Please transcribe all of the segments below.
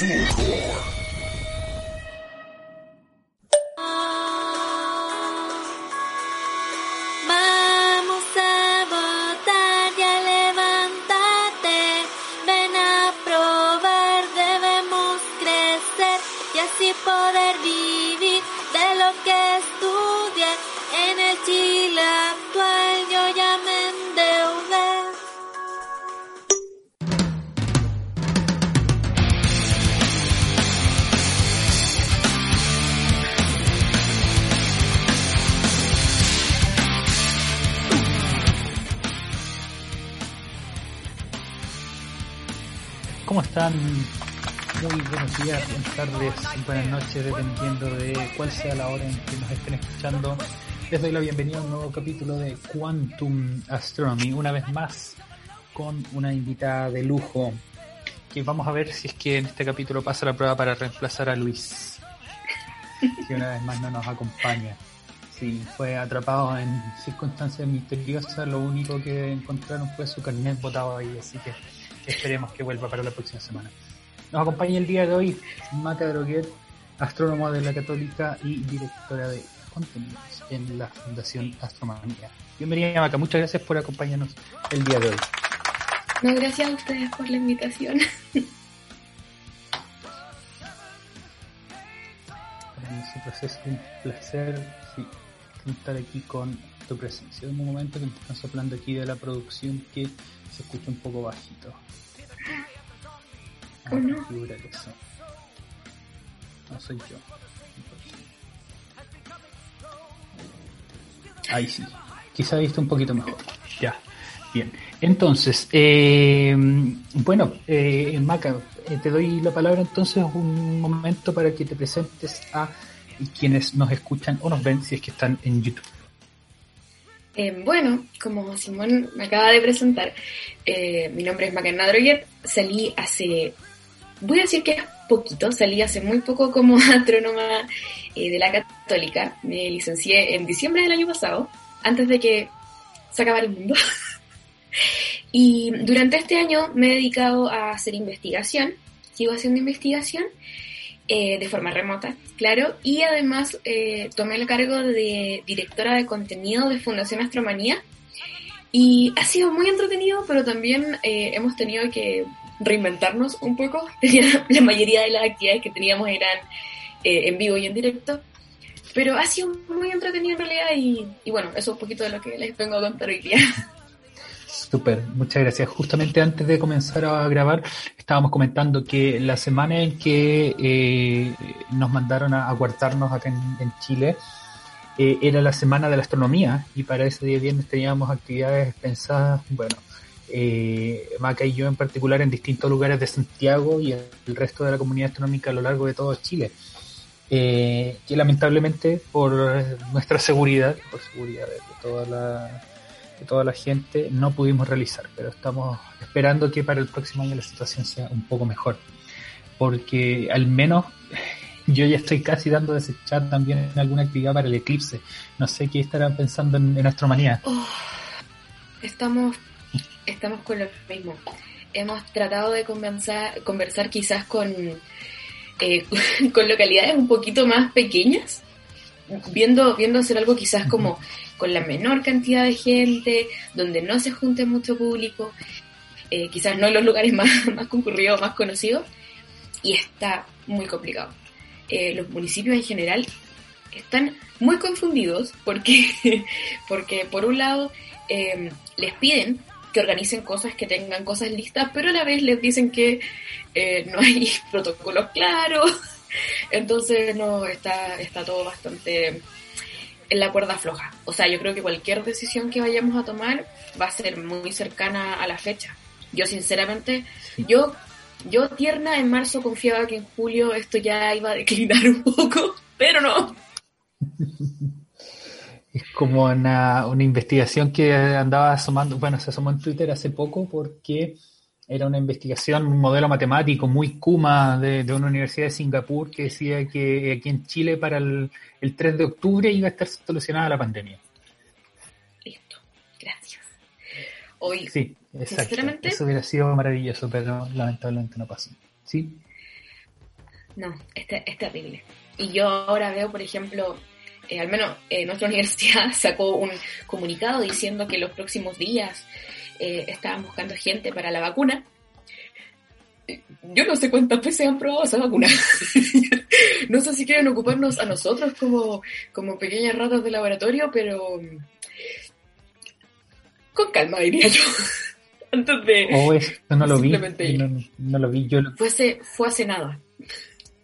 Vamos buenas tardes, buenas noches, dependiendo de cuál sea la hora en que nos estén escuchando. Les doy la bienvenida a un nuevo capítulo de Quantum Astronomy, una vez más con una invitada de lujo, que vamos a ver si es que en este capítulo pasa la prueba para reemplazar a Luis, que una vez más no nos acompaña. Sí, fue atrapado en circunstancias misteriosas, lo único que encontraron fue su carnet botado ahí, así que esperemos que vuelva para la próxima semana. Nos acompaña el día de hoy Maca Droguet, astrónoma de la Católica y directora de contenidos en la Fundación Astronomía. Bienvenida Maca, muchas gracias por acompañarnos el día de hoy. No, gracias a ustedes por la invitación. Para nosotros es un placer sí, estar aquí con tu presencia. En un momento que me están soplando aquí de la producción que se escucha un poco bajito. ¿O no? figura que eso. No soy yo. Ahí sí. Quizá viste un poquito mejor. Ya. Bien. Entonces, eh, bueno, eh, Maca, eh, te doy la palabra entonces un momento para que te presentes a quienes nos escuchan o nos ven si es que están en YouTube. Eh, bueno, como Simón me acaba de presentar, eh, mi nombre es Macarena Droguet. Salí hace, voy a decir que es poquito, salí hace muy poco como astrónoma eh, de la Católica. Me licencié en diciembre del año pasado, antes de que se acabara el mundo. y durante este año me he dedicado a hacer investigación, sigo haciendo investigación eh, de forma remota, claro, y además eh, tomé el cargo de directora de contenido de Fundación Astromanía y ha sido muy entretenido, pero también hemos tenido que reinventarnos un poco. la mayoría de las actividades que teníamos eran eh, en vivo y en directo, pero ha sido muy entretenido en realidad y, bueno, eso es un poquito de lo que les vengo a contar hoy día. Súper, muchas gracias. Justamente antes de comenzar a grabar, estábamos comentando que la semana en que eh, nos mandaron a, a guardarnos acá en, en Chile eh, era la semana de la astronomía y para ese día viernes teníamos actividades pensadas, bueno, eh, Maca y yo en particular en distintos lugares de Santiago y el resto de la comunidad astronómica a lo largo de todo Chile. Eh, que lamentablemente por nuestra seguridad, por seguridad de toda la de toda la gente no pudimos realizar, pero estamos esperando que para el próximo año la situación sea un poco mejor, porque al menos yo ya estoy casi dando de desechar también alguna actividad para el eclipse. No sé qué estarán pensando en, en astromanía. Oh, estamos, estamos con lo mismo. Hemos tratado de conversar, conversar quizás con, eh, con localidades un poquito más pequeñas, viendo, viendo hacer algo quizás como con la menor cantidad de gente, donde no se junte mucho público, eh, quizás no en los lugares más, más concurridos, más conocidos, y está muy complicado. Eh, los municipios en general están muy confundidos porque, porque por un lado eh, les piden que organicen cosas, que tengan cosas listas, pero a la vez les dicen que eh, no hay protocolos claros, entonces no está, está todo bastante en la cuerda floja. O sea, yo creo que cualquier decisión que vayamos a tomar va a ser muy cercana a la fecha. Yo sinceramente, yo, yo tierna en marzo confiaba que en julio esto ya iba a declinar un poco, pero no. Como una, una investigación que andaba asomando, bueno, se asomó en Twitter hace poco porque era una investigación, un modelo matemático muy Kuma de, de una universidad de Singapur que decía que aquí en Chile para el, el 3 de octubre iba a estar solucionada la pandemia. Listo, gracias. hoy. Sí. Sinceramente- Eso hubiera sido maravilloso, pero lamentablemente no pasó. ¿Sí? No, es, es terrible. Y yo ahora veo, por ejemplo, eh, al menos eh, nuestra universidad sacó un comunicado diciendo que los próximos días eh, estaban buscando gente para la vacuna. Yo no sé cuántas veces han probado esa vacuna. no sé si quieren ocuparnos a nosotros como, como pequeñas ratas de laboratorio, pero mm, con calma diría yo. Antes de... O esto no lo vi. No, no lo vi. Yo lo, Fuese, fue hace nada.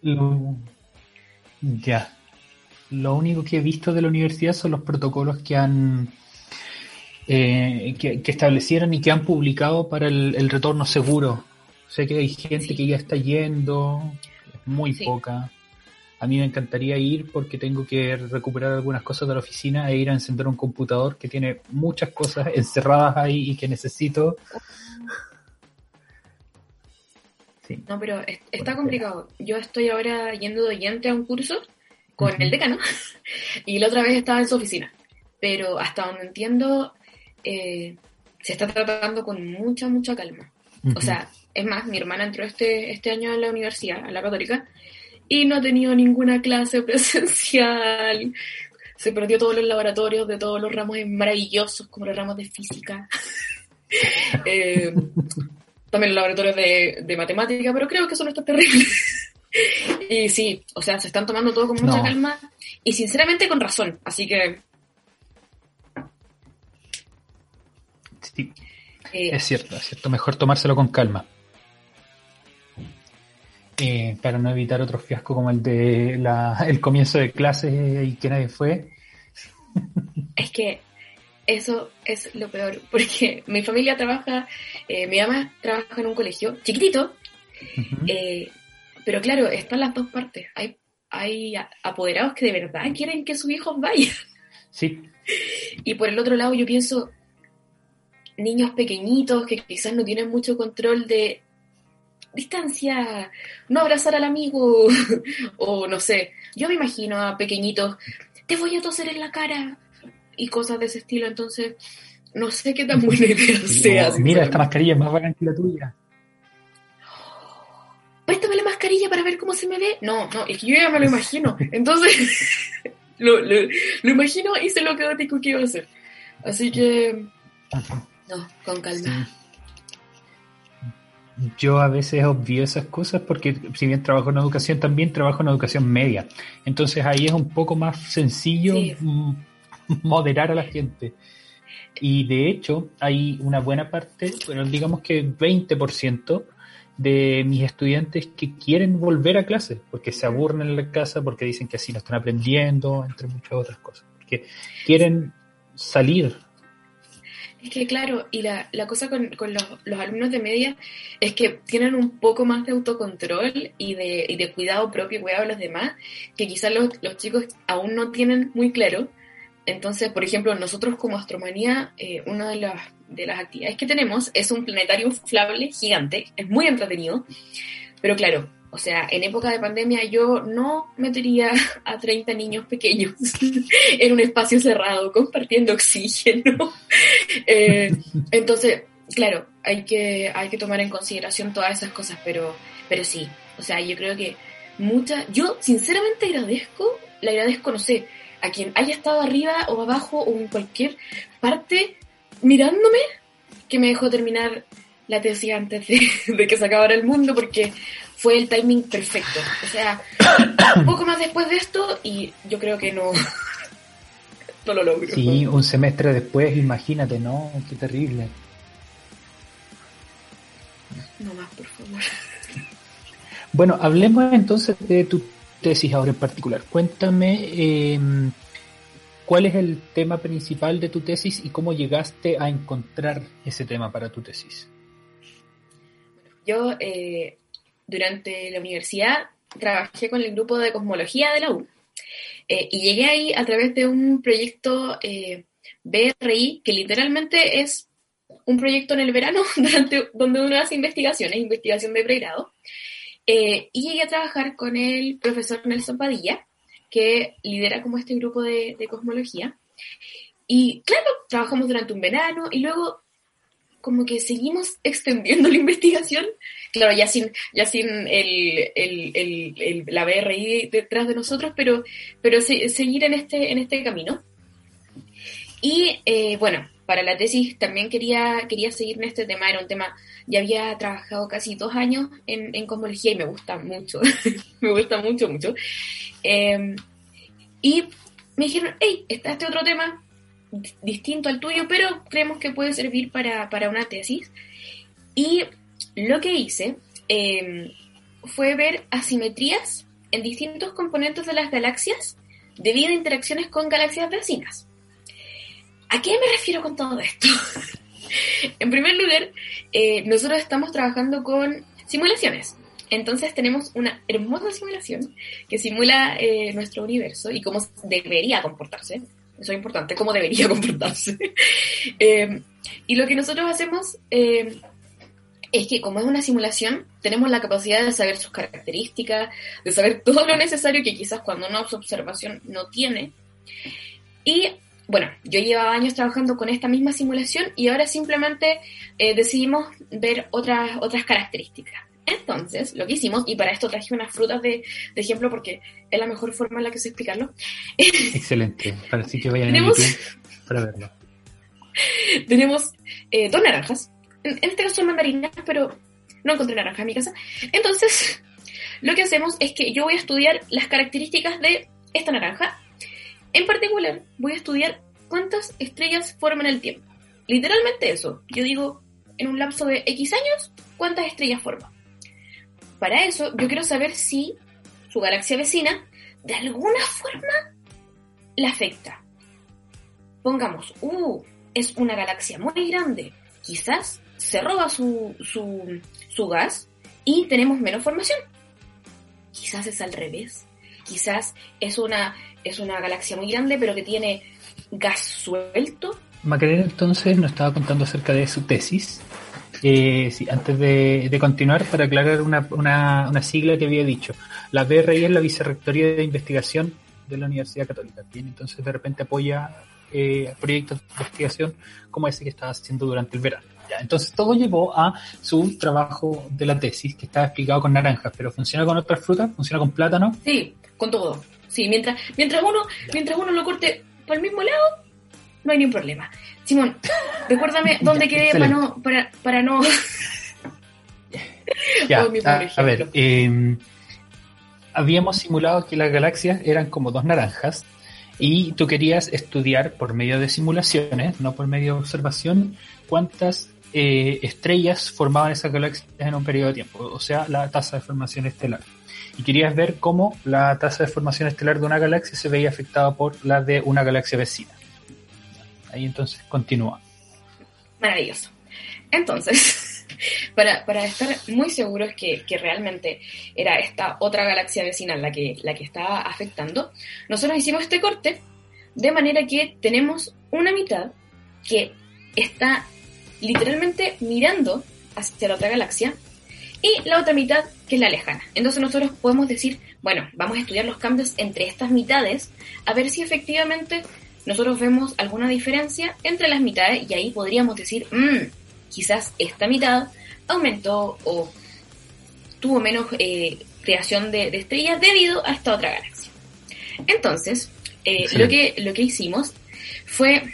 lo- Ya. Lo único que he visto de la universidad son los protocolos que han. eh, que, que establecieron y que han publicado para el, el retorno seguro. Sé que hay gente Sí. que ya está yendo, muy Sí. poca. A mí me encantaría ir porque tengo que recuperar algunas cosas de la oficina e ir a encender un computador que tiene muchas cosas encerradas ahí y que necesito. Sí. No, pero es- está complicado. Yo estoy ahora yendo de oyente a un curso con el decano y la otra vez estaba en su oficina. Pero hasta donde entiendo, eh, se está tratando con mucha, mucha calma. O sea, es más, mi hermana entró este, este año a la universidad, a la católica, y no ha tenido ninguna clase presencial. Se perdió todos los laboratorios de todos los ramos maravillosos, como los ramos de física. Eh, también los laboratorios de, de matemática, pero creo que eso no está terrible. Y sí, o sea, se están tomando todo con mucha No. calma y sinceramente con razón. Así que Sí. eh, Es cierto, es cierto. Mejor tomárselo con calma. Eh, para no evitar otro fiasco como el de la, el comienzo de clases y que nadie fue. Es que eso es lo peor, porque mi familia trabaja, eh, mi mamá trabaja en un colegio chiquitito, eh, pero claro, están las dos partes. Hay, hay apoderados que de verdad quieren que sus hijos vayan. Sí, Y por el otro lado yo pienso, niños pequeñitos que quizás no tienen mucho control de distancia, no abrazar al amigo, o no sé, yo me imagino a pequeñitos, te voy a toser en la cara, y cosas de ese estilo, entonces no sé qué tan buena idea sea. Mira, esta mascarilla es más bacán que la tuya. Préstame la mascarilla para ver cómo se me ve. No, no, es que yo ya me lo imagino. Entonces, lo, lo, lo imagino y sé lo caótico que iba a ser. Así que, no, con calma. Sí. Yo a veces obvio esas cosas porque si bien trabajo en educación, también trabajo en educación media. Entonces ahí es un poco más sencillo Sí. moderar a la gente. Y de hecho hay una buena parte, bueno, digamos que 20% de mis estudiantes que quieren volver a clase porque se aburren en la casa, porque dicen que así no están aprendiendo, entre muchas otras cosas. Porque quieren salir Es que claro, y la, la cosa con, con los, los alumnos de media es que tienen un poco más de autocontrol y de, y de cuidado propio, cuidado de los demás, que quizás los, los chicos aún no tienen muy claro. Entonces, por ejemplo, nosotros como Astromanía, eh, una de las, de las actividades que tenemos es un planetario inflable gigante, es muy entretenido, pero claro, o sea, en época de pandemia yo no metería a 30 niños pequeños en un espacio cerrado compartiendo oxígeno. Eh, entonces, claro, hay que, hay que tomar en consideración todas esas cosas, pero, pero sí, o sea, yo creo que mucha, yo sinceramente agradezco, le agradezco, no sé, a quien haya estado arriba o abajo o en cualquier parte mirándome, que me dejó terminar la tesis antes de, de que se acabara el mundo, porque fue el timing perfecto. O sea, un poco más después de esto y yo creo que no, no lo logro. Sí, un semestre después, imagínate, ¿no? Qué terrible. No más, por favor. Bueno, hablemos entonces de tu tesis ahora en particular. Cuéntame eh, cuál es el tema principal de tu tesis y cómo llegaste a encontrar ese tema para tu tesis. Yo, eh, durante la universidad, trabajé con el grupo de cosmología de la U. Eh, y llegué ahí a través de un proyecto eh, BRI, que literalmente es un proyecto en el verano durante, donde uno hace investigaciones, investigación de pregrado. Eh, y llegué a trabajar con el profesor Nelson Padilla, que lidera como este grupo de, de cosmología. Y claro, trabajamos durante un verano y luego como que seguimos extendiendo la investigación, claro, ya sin, ya sin el, el, el, la BRI detrás de nosotros, pero, pero seguir en este, en este camino. Y eh, bueno, para la tesis también quería, quería seguir en este tema, era un tema, ya había trabajado casi dos años en, cosmología y me gusta mucho, me gusta mucho, mucho. Em, y me dijeron, hey, está este otro tema distinto al tuyo, pero creemos que puede servir para, para una tesis. Y lo que hice em, fue ver asimetrías en distintos componentes de las galaxias debido a interacciones con galaxias vecinas. ¿A qué me refiero con todo esto? en primer lugar, eh, nosotros estamos trabajando con simulaciones. Entonces tenemos una hermosa simulación que simula eh, nuestro universo y cómo debería comportarse. Eso es importante, cómo debería comportarse. Eh, y lo que nosotros hacemos es que como es una simulación, tenemos la capacidad de saber sus características, de saber todo lo necesario que quizás cuando una observación no tiene. Y bueno, yo llevaba años trabajando con esta misma simulación y ahora simplemente eh, decidimos ver otras, otras características. Entonces, lo que hicimos, y para esto traje unas frutas de, ejemplo porque es la mejor forma en la que sé explicarlo. Excelente, para así que vayan a YouTube para verlo. Tenemos eh, dos naranjas, en, este caso son mandarinas, pero no encontré naranja en mi casa. Entonces, lo que hacemos es que yo voy a estudiar las características de esta naranja en particular, voy a estudiar cuántas estrellas forman el tiempo. Literalmente eso. Yo digo, en un lapso de X años, cuántas estrellas forman. Para eso, yo quiero saber si su galaxia vecina, de alguna forma, la afecta. Pongamos, uh, es una galaxia muy grande. Quizás se roba su, su, su gas y tenemos menos formación. Quizás es al revés. Quizás es una es una galaxia muy grande, pero que tiene gas suelto. Macarena entonces nos estaba contando acerca de su tesis. Eh, antes de, continuar, para aclarar una, una, sigla que había dicho. La BRI es la Vicerrectoría de Investigación de la Universidad Católica. Bien, entonces de repente apoya eh, proyectos de investigación como ese que estaba haciendo durante el verano. Ya, entonces todo llevó a su trabajo de la tesis, que estaba explicado con naranjas, pero ¿funciona con otras frutas? ¿Funciona con plátano? Sí, con todo. Sí, mientras, mientras uno, mientras uno lo corte por el mismo lado, no hay ningún problema. Simón, recuérdame dónde quedé para no, para, para no. ya, oh, a, ver, em, habíamos simulado que las galaxias eran como dos naranjas y tú querías estudiar por medio de simulaciones, no por medio de observación, cuántas eh, estrellas formaban esas galaxias en un periodo de tiempo, o sea, la tasa de formación estelar y querías ver cómo la tasa de formación estelar de una galaxia se veía afectada por la de una galaxia vecina. Ahí entonces continúa. Maravilloso. Entonces, para, para estar muy seguros que, que, realmente era esta otra galaxia vecina la que, la que estaba afectando, nosotros hicimos este corte de manera que tenemos una mitad que está literalmente mirando hacia la otra galaxia y la otra mitad que es la lejana. Entonces nosotros podemos decir, bueno, vamos a estudiar los cambios entre estas mitades a ver si efectivamente nosotros vemos alguna diferencia entre las mitades y ahí podríamos decir, mmm, quizás esta mitad aumentó o tuvo menos eh, creación de, estrellas debido a esta otra galaxia. Entonces, eh, lo, que, lo que hicimos fue,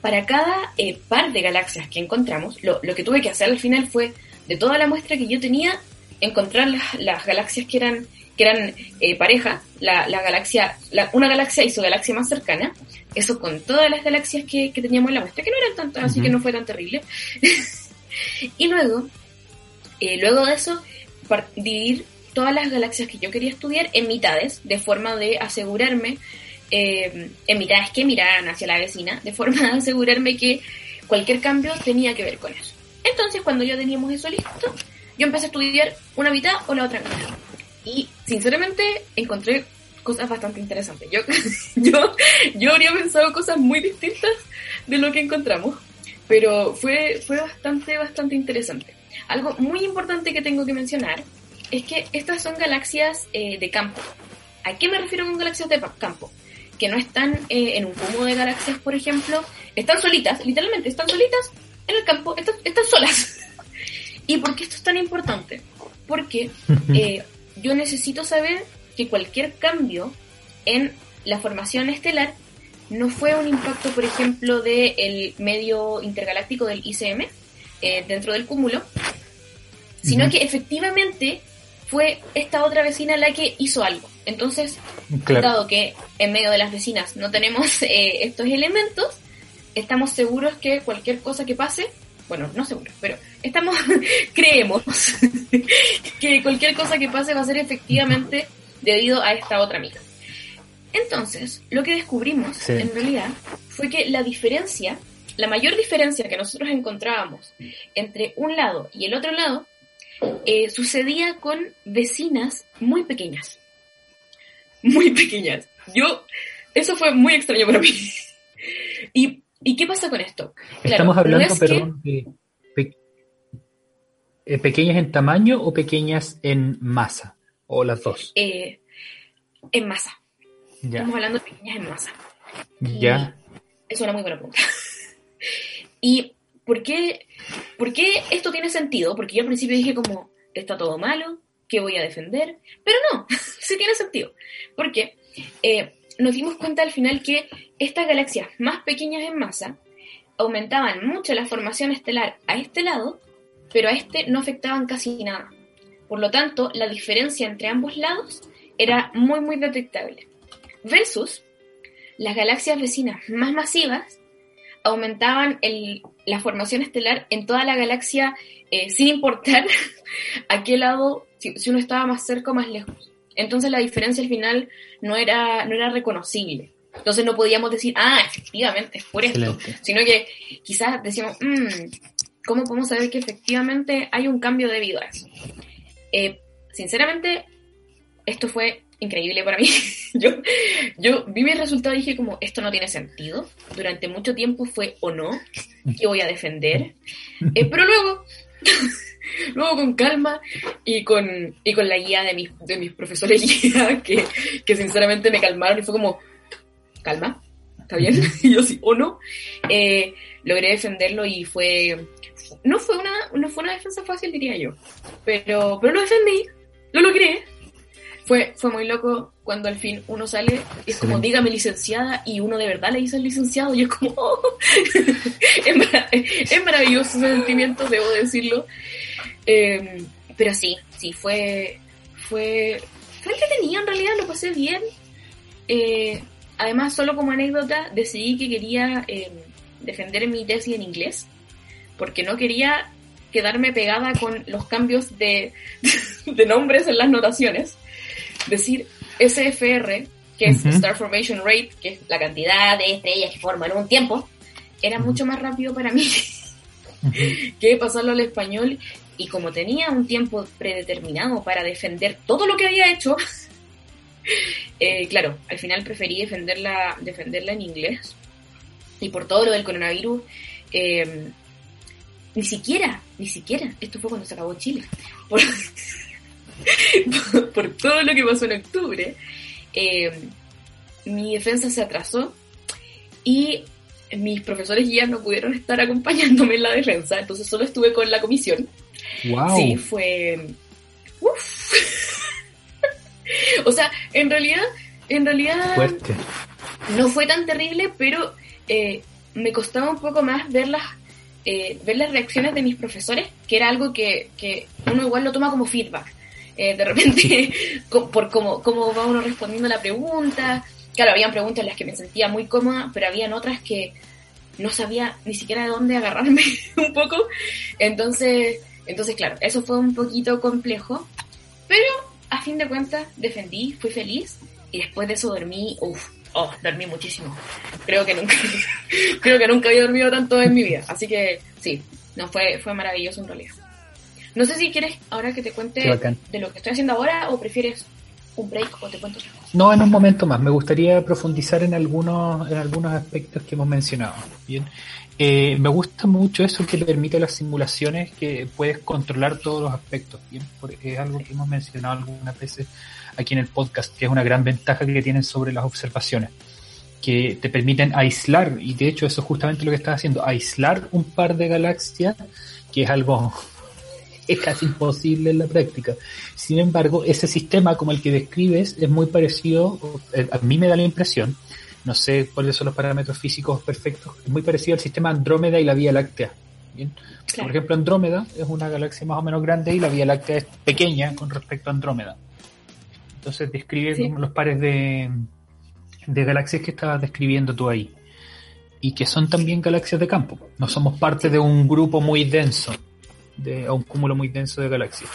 para cada eh, par de galaxias que encontramos, lo, lo que tuve que hacer al final fue de toda la muestra que yo tenía, encontrar las, galaxias que eran que eran eh, pareja, la, galaxia, una galaxia y su galaxia más cercana, eso con todas las galaxias que, teníamos en la muestra, que no eran tantas, así que no fue tan terrible. y luego, eh, luego de eso, dividir todas las galaxias que yo quería estudiar en mitades, de forma de asegurarme, eh, en mitades que miraran hacia la vecina, de forma de asegurarme que cualquier cambio tenía que ver con eso. Entonces, cuando ya teníamos eso listo, yo empecé a estudiar una mitad o la otra mitad. Y sinceramente encontré cosas bastante interesantes. Yo, yo, yo habría pensado cosas muy distintas de lo que encontramos, pero fue, fue bastante, bastante interesante. Algo muy importante que tengo que mencionar es que estas son galaxias eh, de campo. ¿A qué me refiero con galaxias de campo? Que no están eh, en un cúmulo de galaxias, por ejemplo, están solitas, literalmente están solitas, en el campo, están, están solas. ¿Y por qué esto es tan importante? Porque eh, yo necesito saber que cualquier cambio en la formación estelar no fue un impacto, por ejemplo, del medio intergaláctico del ICM eh, dentro del cúmulo, sino que efectivamente fue esta otra vecina la que hizo algo. Entonces, dado que en medio de las vecinas no tenemos eh, estos elementos, estamos seguros que cualquier cosa que pase, bueno, no seguros, pero estamos, creemos que cualquier cosa que pase va a ser efectivamente debido a esta otra amiga. Entonces, lo que descubrimos en realidad fue que la diferencia, la mayor diferencia que nosotros encontrábamos entre un lado y el otro lado, eh, sucedía con vecinas muy pequeñas. Muy pequeñas. Yo, eso fue muy extraño para mí. ¿Y, ¿y qué pasa con esto? Estamos hablando, perdón, de eh, pequeñas en tamaño o pequeñas en masa, o las dos. Eh, en masa. Estamos hablando de pequeñas en masa. Ya. Es una muy buena pregunta. ¿Y por qué, por qué esto tiene sentido? Porque yo al principio dije como, está todo malo, ¿qué voy a defender? Pero no, sí tiene sentido. Porque eh, nos dimos cuenta al final que estas galaxias más pequeñas en masa aumentaban mucho la formación estelar a este lado, pero a este no afectaban casi nada. Por lo tanto, la diferencia entre ambos lados era muy, muy detectable versus las galaxias vecinas más masivas aumentaban la formación estelar en toda la galaxia eh, sin importar a qué lado, si, uno estaba más cerca o más lejos. Entonces la diferencia al final no era, no era reconocible. Entonces no podíamos decir, ah, efectivamente es por esto, sino que quizás decíamos, mmm, ¿cómo podemos saber que efectivamente hay un cambio debido a eso? Eh, sinceramente, esto fue increíble para mí. yo, yo vi mi resultado y dije como, esto no tiene sentido. Durante mucho tiempo fue o no, que voy a defender. Eh, pero luego, luego con calma y con, y con la guía de mis, de mis profesores guía, que, que sinceramente me calmaron y fue como, calma, ¿está bien? y yo sí, o no. Eh, logré defenderlo y fue... No fue, una, no fue una defensa fácil, diría yo. Pero, pero lo defendí, lo logré fue, fue muy loco cuando al fin uno sale, es como, dígame licenciada, y uno de verdad le dice al licenciado, y es como, oh". es, maravilloso ese sentimiento, debo decirlo. Em, pero sí, sí, fue, fue, fue entretenido en realidad, lo pasé bien. Eh, además, solo como anécdota, decidí que quería em, defender mi tesis en inglés, porque no quería quedarme pegada con los cambios de, de nombres en las notaciones decir SFR, que es Star Formation Rate, que es la cantidad de estrellas que forman en un tiempo, era mucho más rápido para mí que pasarlo al español. Y como tenía un tiempo predeterminado para defender todo lo que había hecho, eh, claro, al final preferí defenderla, defenderla en inglés. Y por todo lo del coronavirus, eh, ni siquiera, ni siquiera, esto fue cuando se acabó Chile. Por, por, todo lo que pasó en octubre, eh, mi defensa se atrasó y mis profesores guías no pudieron estar acompañándome en la defensa, entonces solo estuve con la comisión. Wow. Sí, fue... o sea, en realidad, en realidad... No fue tan terrible, pero eh, me costaba un poco más ver las, eh, ver las reacciones de mis profesores, que era algo que, que uno igual lo toma como feedback. Eh, de repente, por cómo, cómo va uno respondiendo la pregunta. Claro, habían preguntas en las que me sentía muy cómoda, pero habían otras que no sabía ni siquiera de dónde agarrarme un poco. Entonces, entonces, claro, eso fue un poquito complejo, pero a fin de cuentas defendí, fui feliz y después de eso dormí, uff, oh, dormí muchísimo. Creo que nunca, creo que nunca había dormido tanto en mi vida, así que sí, no fue, fue maravilloso en realidad. No sé si quieres ahora que te cuente de lo que estoy haciendo ahora o prefieres un break o te cuento otra cosa. No, en un momento más. Me gustaría profundizar en algunos, en algunos aspectos que hemos mencionado. Bien. Eh, me gusta mucho eso que permite las simulaciones, que puedes controlar todos los aspectos. Bien, es algo que hemos mencionado algunas veces aquí en el podcast, que es una gran ventaja que tienen sobre las observaciones. que te permiten aislar, y de hecho eso es justamente lo que estás haciendo, aislar un par de galaxias, que es algo es casi imposible en la práctica. Sin embargo, ese sistema como el que describes es muy parecido, a mí me da la impresión, no sé cuáles son los parámetros físicos perfectos, es muy parecido al sistema Andrómeda y la Vía Láctea. Por ejemplo, Andrómeda es una galaxia más o menos grande y la Vía Láctea es pequeña con respecto a Andrómeda. Entonces describe los pares de, de galaxias que estabas describiendo tú ahí. Y que son también galaxias de campo. No somos parte de un grupo muy denso, de un cúmulo muy denso de galaxias.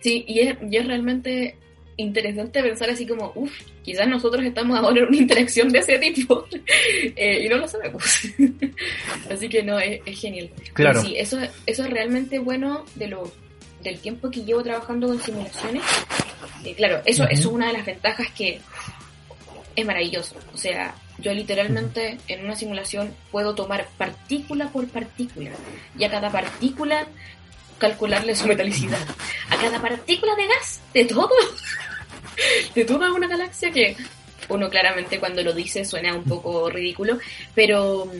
Sí, y es, y es realmente interesante pensar así como, uff, quizás nosotros estamos ahora en una interacción de ese tipo eh, y no lo sabemos. así que no, es, genial. Claro. sí, eso, eso es realmente bueno de lo, del tiempo que llevo trabajando con simulaciones. Eh, claro, eso, eso es una de las ventajas que es maravilloso. O sea, yo literalmente en una simulación puedo tomar partícula por partícula y a cada partícula calcularle su metalicidad. A cada partícula de gas, de todo, de toda una galaxia que uno claramente cuando lo dice suena un poco ridículo, pero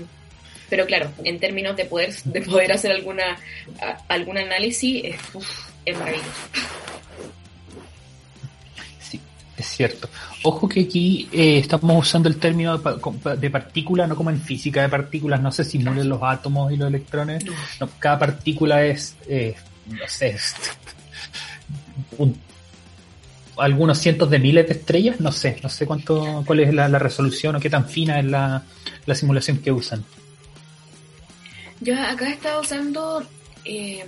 pero claro, en términos de poder de poder hacer alguna algún análisis es maravilloso. Es cierto. Ojo que aquí eh, estamos usando el término de, partícula, no como en física de partículas, no se simulen los átomos y los electrones. No, cada partícula es, eh, no sé, algunos cientos de miles de estrellas, no sé, no sé cuánto, cuál es la, resolución o qué tan fina es la, simulación que usan. Yo acá he estado usando eh,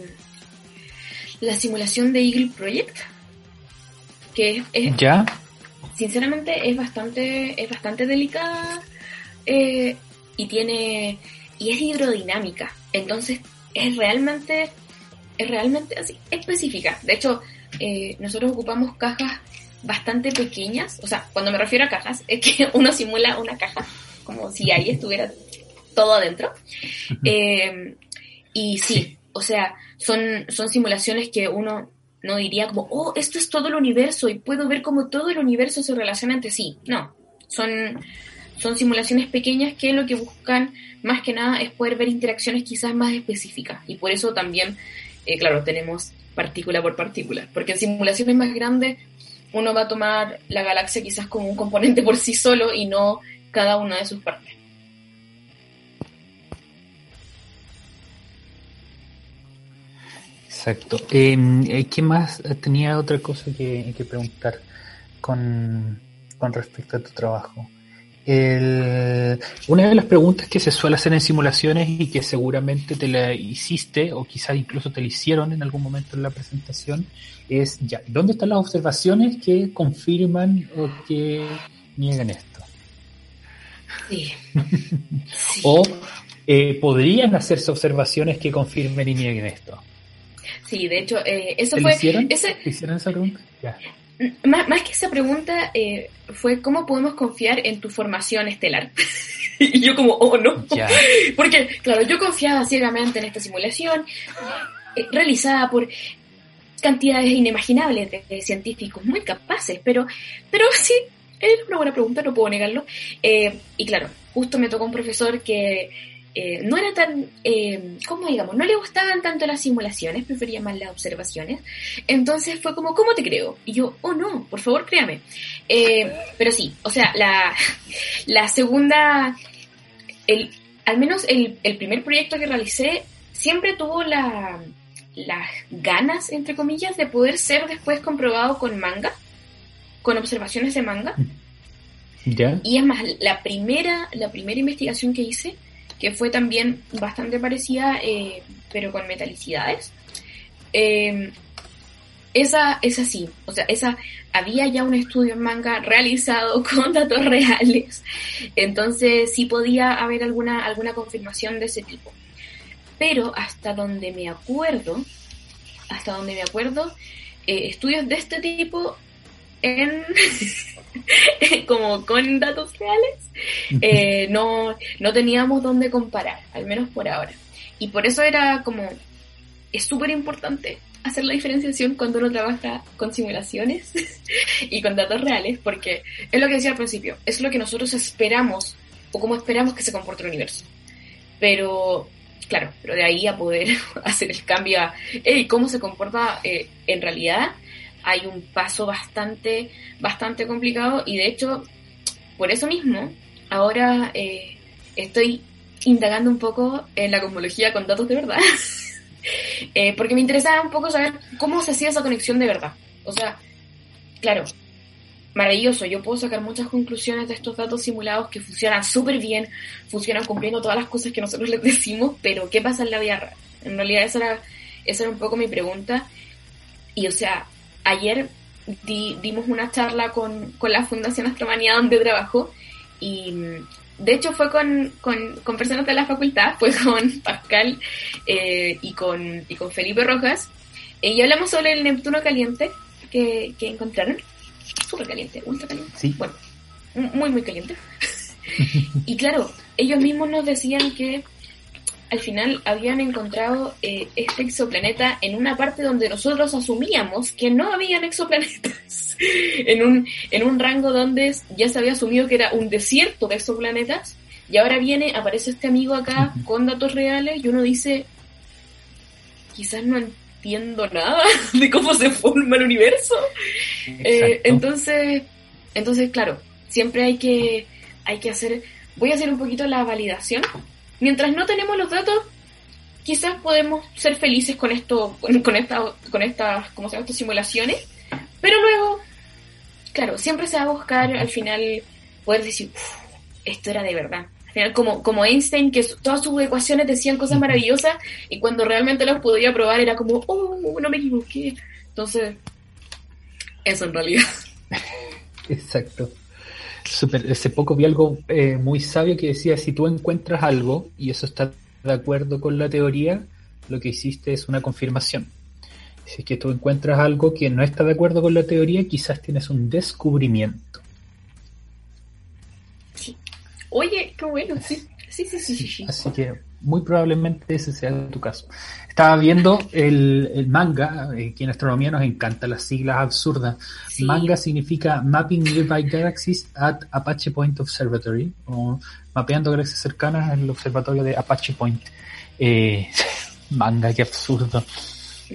la simulación de Eagle Project, que es, ¿Ya? sinceramente es bastante, es bastante delicada eh, y tiene y es hidrodinámica. Entonces es realmente, es realmente así, específica. De hecho, eh, nosotros ocupamos cajas bastante pequeñas. O sea, cuando me refiero a cajas, es que uno simula una caja como si ahí estuviera todo adentro. Eh, y sí, o sea, son, son simulaciones que uno no diría como, oh, esto es todo el universo y puedo ver cómo todo el universo se relaciona entre sí. No, son, son simulaciones pequeñas que lo que buscan más que nada es poder ver interacciones quizás más específicas. Y por eso también, eh, claro, tenemos partícula por partícula. Porque en simulaciones más grandes uno va a tomar la galaxia quizás como un componente por sí solo y no cada una de sus partes. Exacto. Em, eh, ¿Qué más? Tenía otra cosa que, preguntar con, respecto a tu trabajo. una de las preguntas que se suele hacer en simulaciones y que seguramente te la hiciste o quizás incluso te la hicieron en algún momento en la presentación es ya, ¿dónde están las observaciones que confirman o que niegan esto? Sí. o eh, podrían hacerse observaciones que confirmen y nieguen esto. Sí, de hecho, eh, eso fue... Hicieron? Ese, hicieron esa pregunta? Más, que esa pregunta eh, fue cómo podemos confiar en tu formación estelar. y yo como, oh no. Porque, claro, yo confiaba ciegamente en esta simulación eh, realizada por cantidades inimaginables de, científicos muy capaces, pero, pero sí, era una buena pregunta, no puedo negarlo. y claro, justo me tocó un profesor que eh, no era tan, eh, ¿cómo digamos? No le gustaban tanto las simulaciones, prefería más las observaciones. Entonces fue como, ¿cómo te creo? Y yo, oh no, por favor créame. Eh, pero sí, o sea, la, la segunda, el, al menos el, el primer proyecto que realicé siempre tuvo la, las ganas, entre comillas, de poder ser después comprobado con manga, con observaciones de manga. Y es más, la primera, la primera investigación que hice que fue también bastante parecida, eh, pero con metalicidades. Eh, esa es o sea, esa había ya un estudio en manga realizado con datos reales, entonces sí podía haber alguna, alguna confirmación de ese tipo. Pero hasta donde me acuerdo, hasta donde me acuerdo, eh, estudios de este tipo en como con datos reales, eh, no, no teníamos dónde comparar, al menos por ahora. Y por eso era como, es súper importante hacer la diferenciación cuando uno trabaja con simulaciones y con datos reales, porque es lo que decía al principio, es lo que nosotros esperamos o cómo esperamos que se comporte el universo. Pero, claro, pero de ahí a poder hacer el cambio a cómo se comporta eh, en realidad, hay un paso bastante, bastante complicado y de hecho, por eso mismo, ahora eh, estoy indagando un poco en la cosmología con datos de verdad. Eh, porque me interesaba un poco saber cómo se hacía esa conexión de verdad. O sea, claro, maravilloso, yo puedo sacar muchas conclusiones de estos datos simulados que funcionan súper bien, funcionan cumpliendo todas las cosas que nosotros les decimos, pero ¿qué pasa en la vida real? En realidad esa era, esa era un poco mi pregunta. Y o sea, ayer dimos una charla con, con la Fundación Astromanía donde trabajo y de hecho fue con, con, personas de la facultad, fue con Pascal eh, y, con, y con Felipe Rojas, eh, y hablamos sobre el Neptuno caliente que, que encontraron. Súper caliente, ultra caliente. Sí. Bueno, muy, muy caliente. y claro, ellos mismos nos decían que al final habían encontrado eh, este exoplaneta en una parte donde nosotros asumíamos que no habían exoplanetas. en, un, en un rango donde ya se había asumido que era un desierto de exoplanetas. Y ahora viene, aparece este amigo acá con datos reales y uno dice, quizás no entiendo nada de cómo se forma el universo. Eh, entonces, entonces, claro, siempre hay que, hay que hacer, voy a hacer un poquito la validación mientras no tenemos los datos, quizás podemos ser felices con esto, con, esta, con estas, ¿cómo se llama? Estas simulaciones, pero luego, claro, siempre se va a buscar al final poder decir, esto era de verdad. Al final, como, como Einstein, que todas sus ecuaciones decían cosas maravillosas y cuando realmente las podía probar era como, oh, no me equivoqué. Entonces, eso en realidad. Exacto. Super, hace poco vi algo eh, muy sabio que decía, si tú encuentras algo y eso está de acuerdo con la teoría, lo que hiciste es una confirmación. Si es que tú encuentras algo que no está de acuerdo con la teoría, quizás tienes un descubrimiento. Sí. Oye, qué bueno, sí. Sí, sí, sí, sí. Así que muy probablemente ese sea tu caso. Estaba viendo el, manga, eh, que en astronomía nos encanta las siglas absurdas. Manga significa Mapping Nearby Galaxies at Apache Point Observatory, o mapeando galaxias cercanas en el observatorio de Apache Point. Eh, manga, qué absurdo.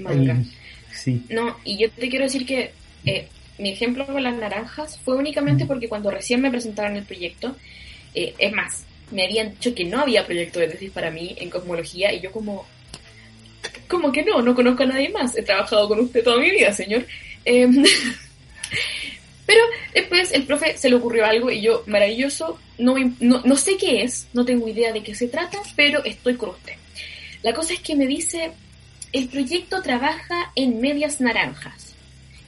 Manga. sí. No, y yo te quiero decir que eh, mi ejemplo con las naranjas fue únicamente porque cuando recién me presentaron el proyecto, es más, me habían dicho que no había proyecto de tesis para mí en cosmología y yo como, como que no, no conozco a nadie más. He trabajado con usted toda mi vida, señor. Em, pero después el profe se le ocurrió algo y yo, maravilloso, no, no, no, sé qué es, no tengo idea de qué se trata, pero estoy con usted. La cosa es que me dice, el proyecto trabaja en medias naranjas.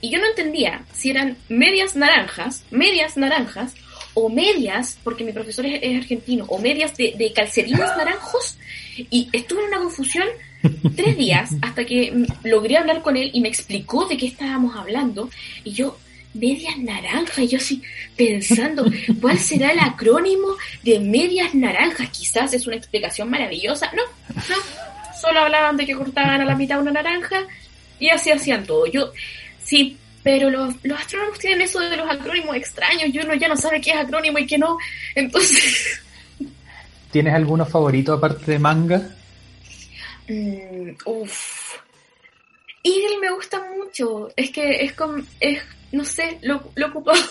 Y yo no entendía si eran medias naranjas, medias naranjas, o medias, porque mi profesor es, argentino, o medias de, de calcetines naranjos, y estuve en una confusión tres días hasta que logré hablar con él y me explicó de qué estábamos hablando, y yo, medias naranjas, y yo así pensando, ¿cuál será el acrónimo de medias naranjas? Quizás es una explicación maravillosa. No, no, solo hablaban de que cortaban a la mitad una naranja y así hacían todo. Yo, sí, pero los, los astrónomos tienen eso de los acrónimos extraños y uno ya no sabe qué es acrónimo y qué no. Entonces... ¿Tienes alguno favorito aparte de manga? Mm, uff. Eagle me gusta mucho. Es que es como, es, no sé, lo, lo ocupado,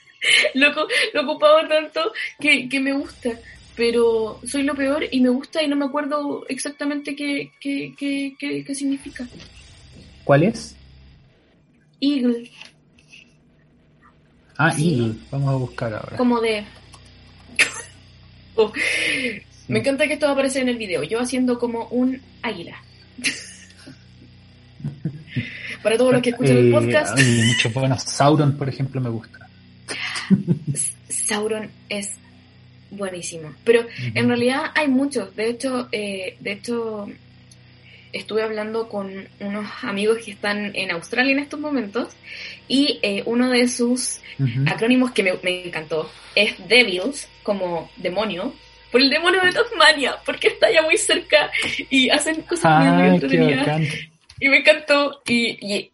lo, lo ocupado tanto que, que me gusta. Pero soy lo peor y me gusta y no me acuerdo exactamente qué, qué, qué, qué, qué significa. ¿Cuál es? Eagle. Ah, Eagle. Vamos a buscar ahora. Como de... Oh, me encanta que esto va a aparecer en el video. Yo haciendo como un águila. Para todos los que escuchan el eh, podcast. Hay muchos buenos. Sauron, por ejemplo, me gusta. Sauron es buenísimo. Pero en realidad hay muchos. De hecho, eh, de hecho, estuve hablando con unos amigos que están en Australia en estos momentos y eh, uno de sus acrónimos que me, encantó es Devils, como demonio, por el demonio de Tasmania, porque está ya muy cerca y hacen cosas muy, entretenidas. y me encantó. Y, y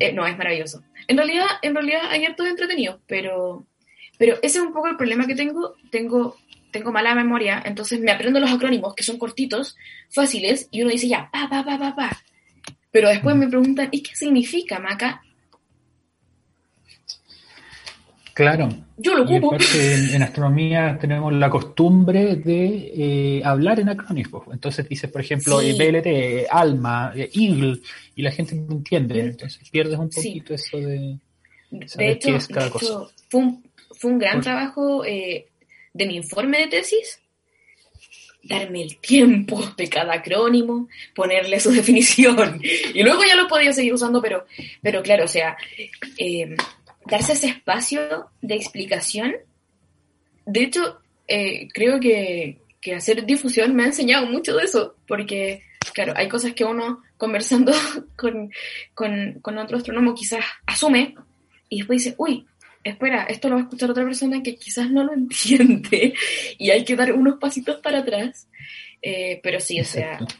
eh, no, es maravilloso. En realidad, en realidad hay hartos entretenidos, pero, pero ese es un poco el problema que tengo. Tengo, tengo mala memoria, entonces me aprendo los acrónimos, que son cortitos, fáciles, y uno dice ya, pa, pa, pa, pa, pa. Pero después me preguntan, ¿y qué significa, Maca? Claro. Yo lo ocupo. en, en astronomía tenemos la costumbre de eh, hablar en acrónimos. Entonces dices, por ejemplo, Sí. eh, BLT, eh, ALMA, Eagle, y la gente no entiende. Entonces pierdes un Sí. poquito eso de... De saber hecho, qué es cada de cosa. fue, un, fue un gran Por- trabajo eh, de mi informe de tesis darme el tiempo de cada acrónimo, ponerle su definición. Y luego ya lo podía seguir usando, pero, pero claro, o sea, eh, darse ese espacio de explicación. De hecho, eh, creo que, que hacer difusión me ha enseñado mucho de eso, porque, claro, hay cosas que uno conversando con, con, con otro astrónomo quizás asume y después dice, uy, espera, esto lo va a escuchar otra persona que quizás no lo entiende y hay que dar unos pasitos para atrás. Eh, pero sí, o sea, Exacto.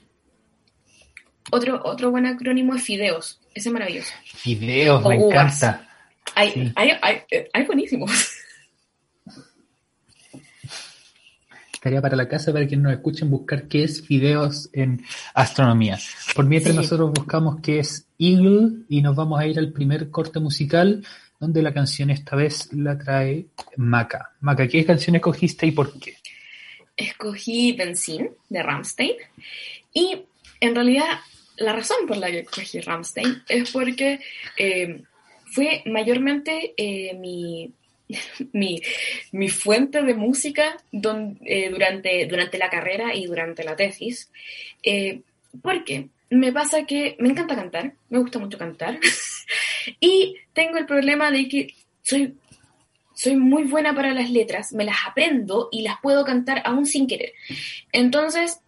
otro, otro buen acrónimo es Fideos, ese es maravilloso. Videos, O me uvas. encanta. Hay, Sí. hay, hay, eh, hay buenísimos. Tarea para la casa para quienes nos escuchen buscar qué es videos en astronomía. Por mientras Sí. nosotros buscamos qué es Eagle y nos vamos a ir al primer corte musical donde la canción esta vez la trae Maca. Maca, ¿qué canción escogiste y por qué? Escogí Benzin de Rammstein y en realidad la razón por la que escogí Rammstein es porque eh, fue mayormente eh, mi, mi, mi fuente de música eh, durante, durante la carrera y durante la tesis. Eh, porque me pasa que me encanta cantar, me gusta mucho cantar, y tengo el problema de que soy, soy muy buena para las letras, me las aprendo y las puedo cantar aún sin querer. Entonces,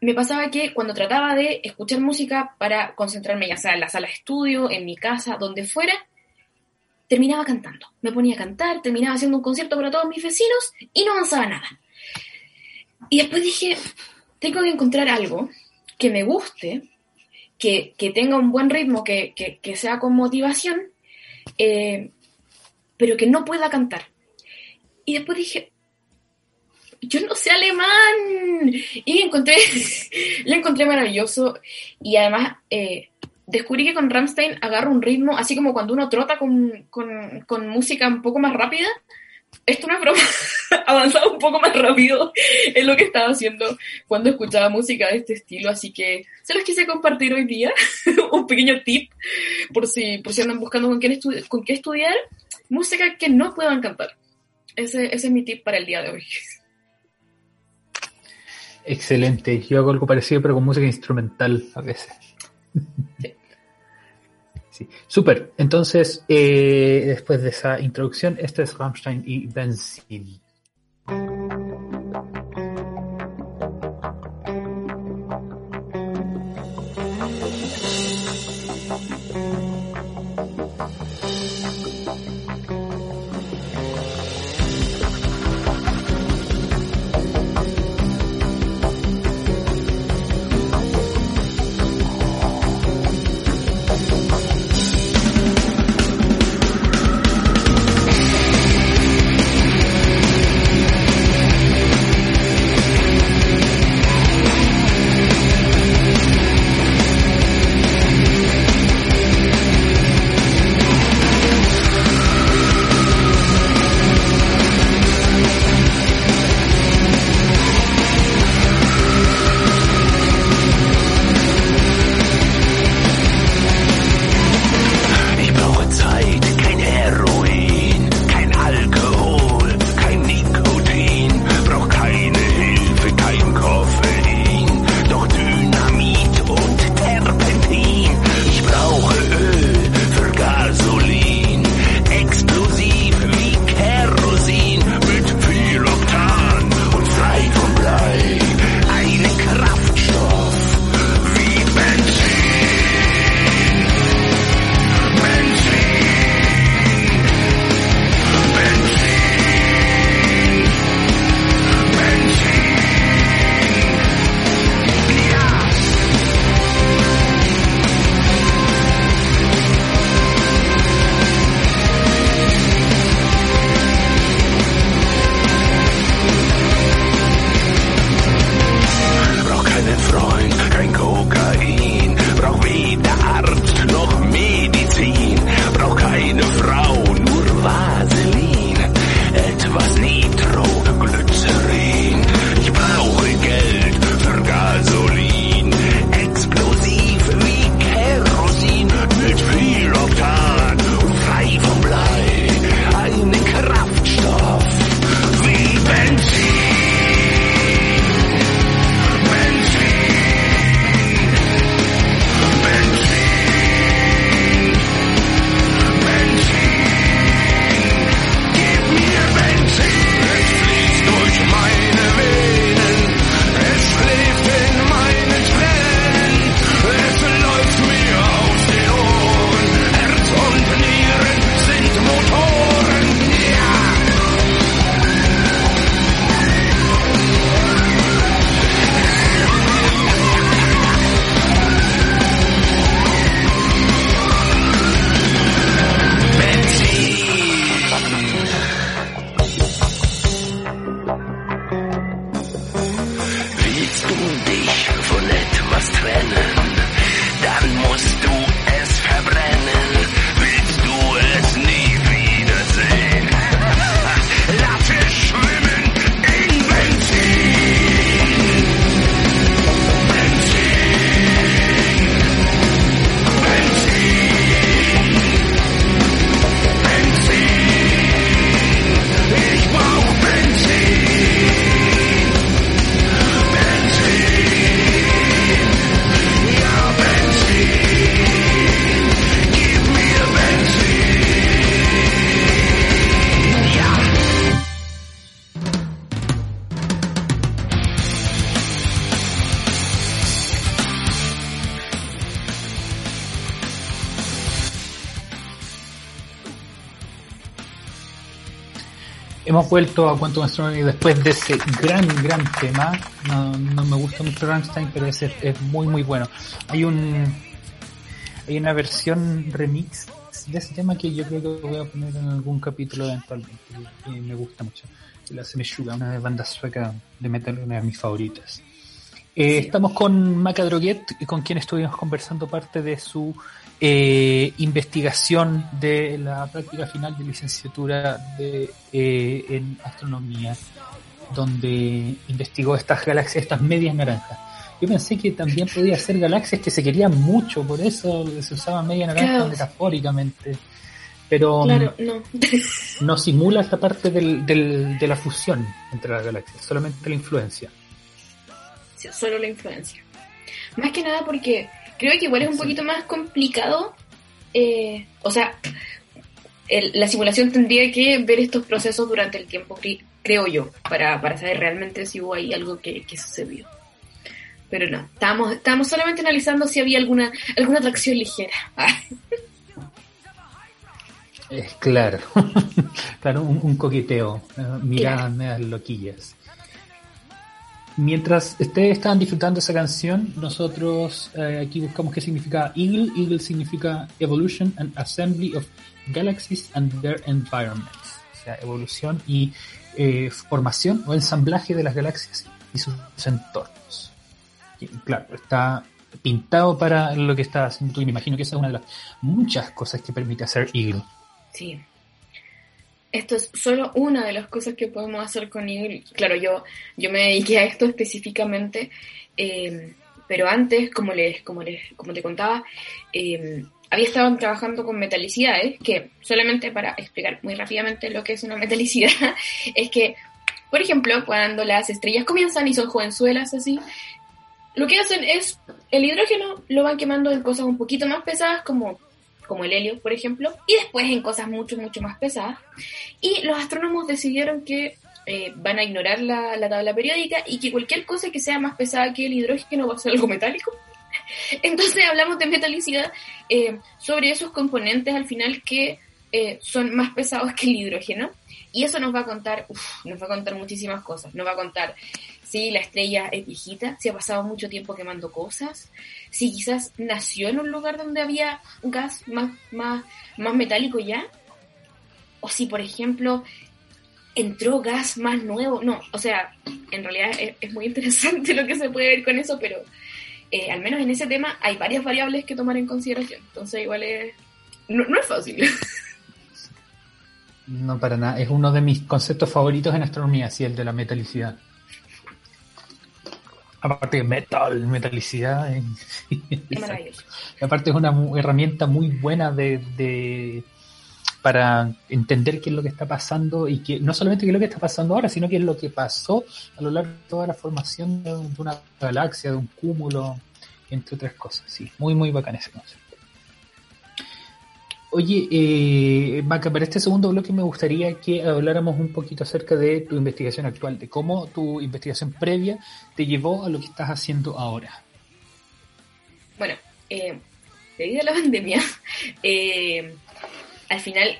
me pasaba que cuando trataba de escuchar música para concentrarme, ya sea en la sala de estudio, en mi casa, donde fuera, terminaba cantando. Me ponía a cantar, terminaba haciendo un concierto para todos mis vecinos y no avanzaba nada. Y después dije, tengo que encontrar algo que me guste, que, tenga un buen ritmo, que, que- que sea con motivación, eh, pero que no pueda cantar. Y después dije, yo no sé alemán. Y encontré, lo encontré maravilloso. Y además eh, descubrí que con Rammstein agarro un ritmo, así como cuando uno trota con- con música un poco más rápida. Esto no es broma, avanzaba un poco más rápido en lo que estaba haciendo cuando escuchaba música de este estilo, así que se los quise compartir hoy día, un pequeño tip por si, por si andan buscando con, quién con qué estudiar, música que no puedan cantar. Ese, ese es mi tip para el día de hoy. Excelente. Yo hago algo parecido, pero con música instrumental a veces. Sí. Súper. Entonces, eh, después de esa introducción, este es Rammstein y Benzin. Vuelto a Quantum Astronomy después de ese gran, gran tema. No, no me gusta mucho Rammstein, pero ese es muy, muy bueno. Hay un, hay una versión remix de ese tema que yo creo que voy a poner en algún capítulo eventualmente. Y me gusta mucho. La Semeshuga, una banda sueca de metal, una de mis favoritas. Eh, Estamos con Maca Droguet, con quien estuvimos conversando parte de su eh, investigación de la práctica final de licenciatura de, eh, en astronomía, donde investigó estas galaxias, estas medias naranjas. Yo pensé que también podía ser galaxias que se querían mucho, por eso se usaba media naranja Claro. metafóricamente. Pero Claro, no. no simula esta parte del, del- de la fusión entre las galaxias, solamente la influencia. Solo la influencia. Más que nada porque creo que igual es un Sí. poquito más complicado. eh, o sea, el- la simulación tendría que ver estos procesos durante el tiempo, cre- creo yo, para, para saber realmente si hubo ahí algo que, que sucedió. Pero no, estábamos, estábamos solamente analizando si había alguna, alguna atracción ligera. Es claro, claro, un, un coqueteo, eh, miradas Claro. medias loquillas. Mientras ustedes estaban disfrutando esa canción, nosotros eh, aquí buscamos qué significa Eagle. Eagle significa Evolution and Assembly of Galaxies and Their Environments. O sea, evolución y eh, formación o ensamblaje de las galaxias y sus entornos. Claro, está pintado para lo que está haciendo tú y me imagino que esa es una de las muchas cosas que permite hacer Eagle. Sí. Esto es solo una de las cosas que podemos hacer con Eagle. Claro, yo, yo me dediqué a esto específicamente, eh, pero antes, como les, como les, como te contaba, eh, había estado trabajando con metalicidades, que solamente para explicar muy rápidamente lo que es una metalicidad, es que, por ejemplo, cuando las estrellas comienzan y son jovenzuelas así, lo que hacen es el hidrógeno lo van quemando en cosas un poquito más pesadas como como el helio, por ejemplo, y después en cosas mucho, mucho más pesadas. Y los astrónomos decidieron que eh, van a ignorar la, la tabla periódica y que cualquier cosa que sea más pesada que el hidrógeno va a ser algo metálico. Entonces hablamos de metalicidad eh, sobre esos componentes al final que eh, son más pesados que el hidrógeno. Y eso nos va a contar, uf, nos va a contar muchísimas cosas. Nos va a contar si la estrella es viejita, si ha pasado mucho tiempo quemando cosas, si quizás nació en un lugar donde había gas más, más, más metálico ya, o si por ejemplo entró gas más nuevo. No, o sea, en realidad es, es muy interesante lo que se puede ver con eso, pero eh, al menos en ese tema hay varias variables que tomar en consideración. Entonces igual es... No, no es fácil. No, para nada. Es uno de mis conceptos favoritos en astronomía, sí, el de la metalicidad. Aparte de metal, metalicidad. eh, maravilloso. Aparte es una herramienta muy buena de, de- para entender qué es lo que está pasando y que no solamente qué es lo que está pasando ahora, sino qué es lo que pasó a lo largo de toda la formación de, de una galaxia, de un cúmulo, entre otras cosas. Sí, muy, muy bacán ese concepto. Oye, eh, Maca, para este segundo bloque me gustaría que habláramos un poquito acerca de tu investigación actual, de cómo tu investigación previa te llevó a lo que estás haciendo ahora. Bueno, eh, debido a la pandemia, eh, al final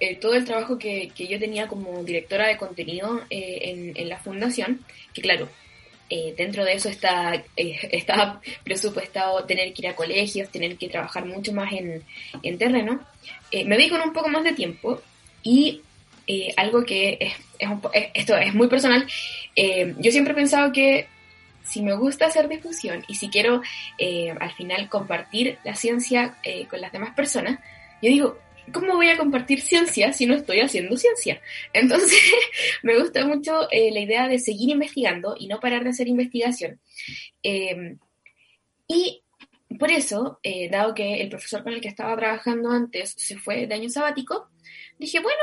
eh, todo el trabajo que, yo tenía como directora de contenido eh, en la fundación, que claro, eh, dentro de eso está, eh, está presupuestado tener que ir a colegios, tener que trabajar mucho más en, en terreno, eh, me vi con un poco más de tiempo y algo que es, un esto es muy personal, yo siempre he pensado que si me gusta hacer difusión y si quiero al final compartir la ciencia con las demás personas, yo digo, ¿cómo voy a compartir ciencia si no estoy haciendo ciencia? Entonces, me gusta mucho eh, la idea de seguir investigando y no parar de hacer investigación. Eh, y por eso, eh, dado que el profesor con el que estaba trabajando antes se fue de año sabático, dije, bueno,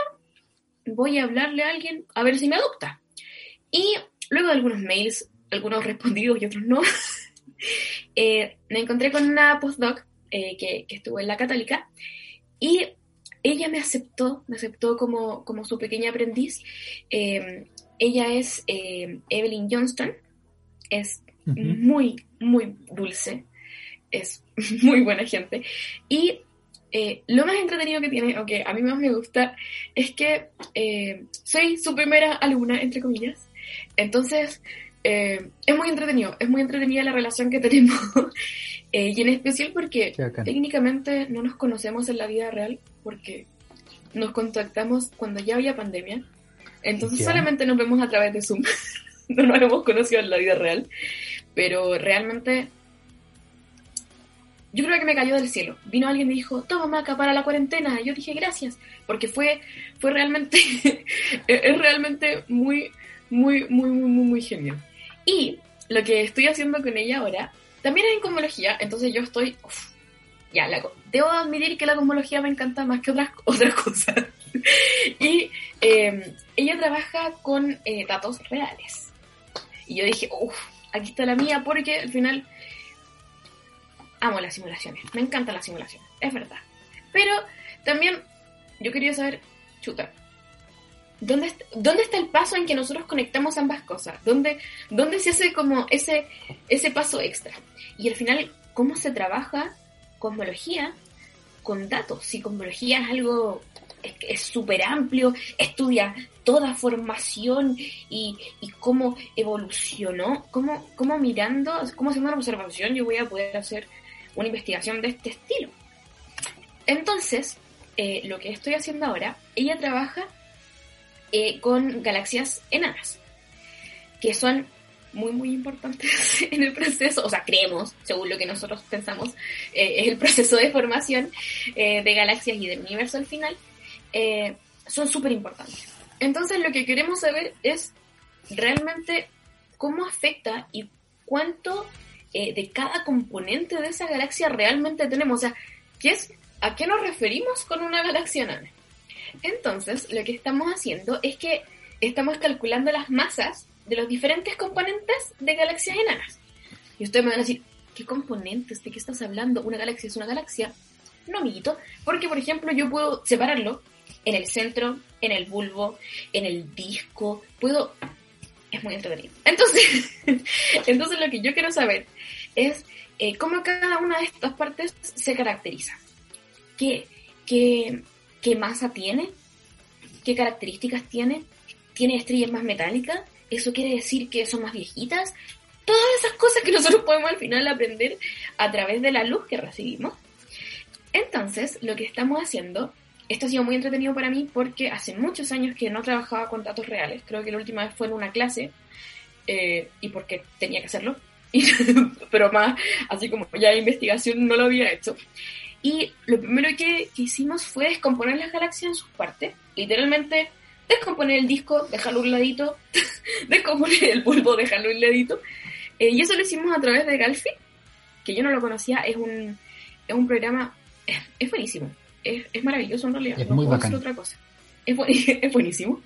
voy a hablarle a alguien a ver si me adopta. Y luego de algunos mails, algunos respondidos y otros no, eh, me encontré con una postdoc que, que estuvo en la católica y ella me aceptó, me aceptó como, como su pequeña aprendiz. Eh, ella es eh, Evelyn Johnston, es muy, muy dulce, es muy buena gente. Y eh, lo más entretenido que tiene, aunque a mí más me gusta, es que eh, soy su primera alumna, entre comillas. Entonces, eh, es muy entretenido, es muy entretenida la relación que tenemos. y en especial porque técnicamente no nos conocemos en la vida real, porque nos contactamos cuando ya había pandemia. Entonces solamente nos vemos a través de Zoom. no nos hemos conocido en la vida real. Pero realmente yo creo que me cayó del cielo. Vino alguien y me dijo, toma Maca para la cuarentena. Y yo dije, gracias, porque fue, fue realmente, es realmente muy, muy, muy, muy, muy, muy genial. Y lo que estoy haciendo con ella ahora, también es en cosmología, entonces yo estoy, ya, la, debo admitir que la cosmología me encanta más que otras, otras cosas. y em, ella trabaja con eh, datos reales. Y yo dije, uff, aquí está la mía, porque al final amo las simulaciones, me encantan las simulaciones, es verdad. Pero también yo quería saber, chuta, ¿dónde, está, ¿dónde está el paso en que nosotros conectamos ambas cosas? ¿Dónde, dónde se hace como ese, ese paso extra? Y al final, ¿cómo se trabaja cosmología con datos? Si cosmología es algo es súper amplio, estudia toda formación y, y cómo evolucionó, cómo, cómo mirando, cómo haciendo una observación yo voy a poder hacer una investigación de este estilo. Entonces, eh, lo que estoy haciendo ahora, ella trabaja eh, con galaxias enanas, que son muy, muy importantes en el proceso, o sea, creemos, según lo que nosotros pensamos, eh, es el proceso de formación de galaxias y del universo al final, son súper importantes. Entonces, lo que queremos saber es realmente cómo afecta y cuánto eh, de cada componente de esa galaxia realmente tenemos. O sea, ¿qué es, ¿a qué nos referimos con una galaxia enana? Entonces, lo que estamos haciendo es que estamos calculando las masas de los diferentes componentes de galaxias enanas. Y ustedes me van a decir, ¿qué componentes? ¿De qué estás hablando? ¿Una galaxia es una galaxia? No, amiguito, porque por ejemplo yo puedo separarlo en el centro, en el bulbo, en el disco, puedo... Es muy entretenido. Entonces, entonces lo que yo quiero saber es eh, cómo cada una de estas partes se caracteriza. ¿Qué, qué, qué masa tiene? ¿Qué características tiene? ¿Tiene estrellas más metálicas? ¿Eso quiere decir que son más viejitas? Todas esas cosas que nosotros podemos al final aprender a través de la luz que recibimos. Entonces, lo que estamos haciendo, esto ha sido muy entretenido para mí porque hace muchos años que no trabajaba con datos reales, creo que la última vez fue en una clase, eh, y porque tenía que hacerlo, pero más así como ya investigación no lo había hecho. Y lo primero que, hicimos fue descomponer las galaxias en sus partes, literalmente descomponer el disco, dejarlo un ladito, descomponer el bulbo, dejarlo un ladito. Eh, y eso lo hicimos a través de Galfi, que yo no lo conocía, es un, es un programa, es, buenísimo, es, es, maravilloso en realidad, es no muy puedo otra cosa. Es, es buenísimo.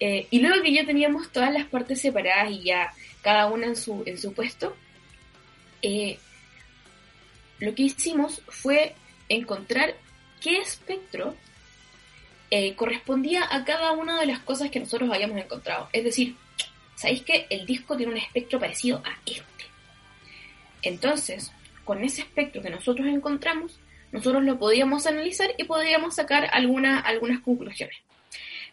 Eh, y luego que ya teníamos todas las partes separadas y ya cada una en su, en su puesto, eh, lo que hicimos fue encontrar qué espectro eh, correspondía a cada una de las cosas que nosotros habíamos encontrado. Es decir, ¿sabéis que el disco tiene un espectro parecido a este? Entonces, con ese espectro que nosotros encontramos, nosotros lo podíamos analizar y podíamos sacar alguna, algunas conclusiones.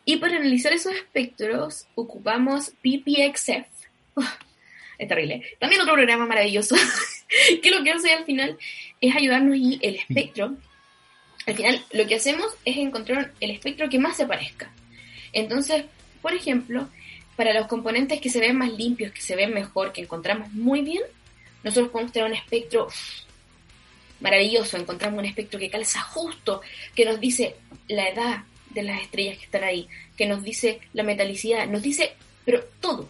Y para analizar esos espectros ocupamos PPXF, es terrible. También otro programa maravilloso, que lo que hace al final es ayudarnos y el espectro. Al final, lo que hacemos es encontrar el espectro que más se parezca. Entonces, por ejemplo, para los componentes que se ven más limpios, que se ven mejor, que encontramos muy bien, nosotros podemos tener un espectro maravilloso, encontramos un espectro que calza justo, que nos dice la edad de las estrellas que están ahí, que nos dice la metalicidad, nos dice, pero todo,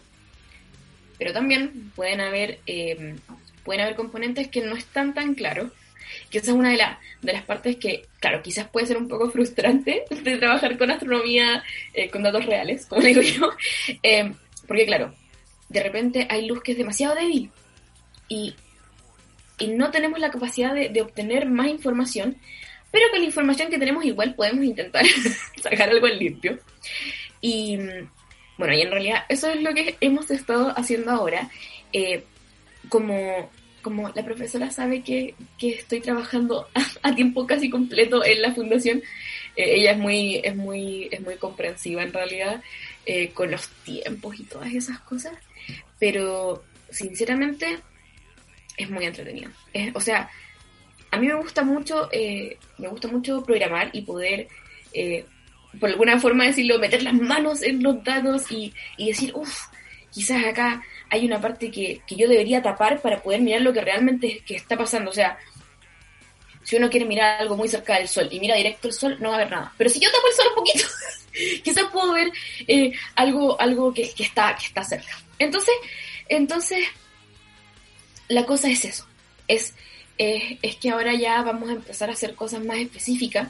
pero también pueden haber, eh, pueden haber componentes que no están tan claros, que esa es una de, de las partes que, claro, quizás puede ser un poco frustrante de trabajar con astronomía eh, con datos reales, como digo yo, eh, porque claro, de repente hay luz que es demasiado débil y, y no tenemos la capacidad de, de obtener más información, pero con la información que tenemos igual podemos intentar sacar algo en limpio. Y bueno, y en realidad eso es lo que hemos estado haciendo ahora. Eh, como, como la profesora sabe que, que estoy trabajando a, tiempo casi completo en la fundación, eh, ella es muy, es muy, es muy comprensiva en realidad eh, con los tiempos y todas esas cosas, pero sinceramente es muy entretenido. o sea, a mí me gusta mucho, eh, me gusta mucho programar y poder, por alguna forma decirlo, meter las manos en los datos y, y decir, uff, quizás acá hay una parte que, yo debería tapar para poder mirar lo que realmente que está pasando. O sea, si uno quiere mirar algo muy cerca del sol y mira directo el sol, no va a ver nada. Pero si yo tapo el sol un poquito, quizás puedo ver eh, algo, algo que, está, que está cerca. Entonces, entonces, la cosa es eso. Es, es que ahora ya vamos a empezar a hacer cosas más específicas.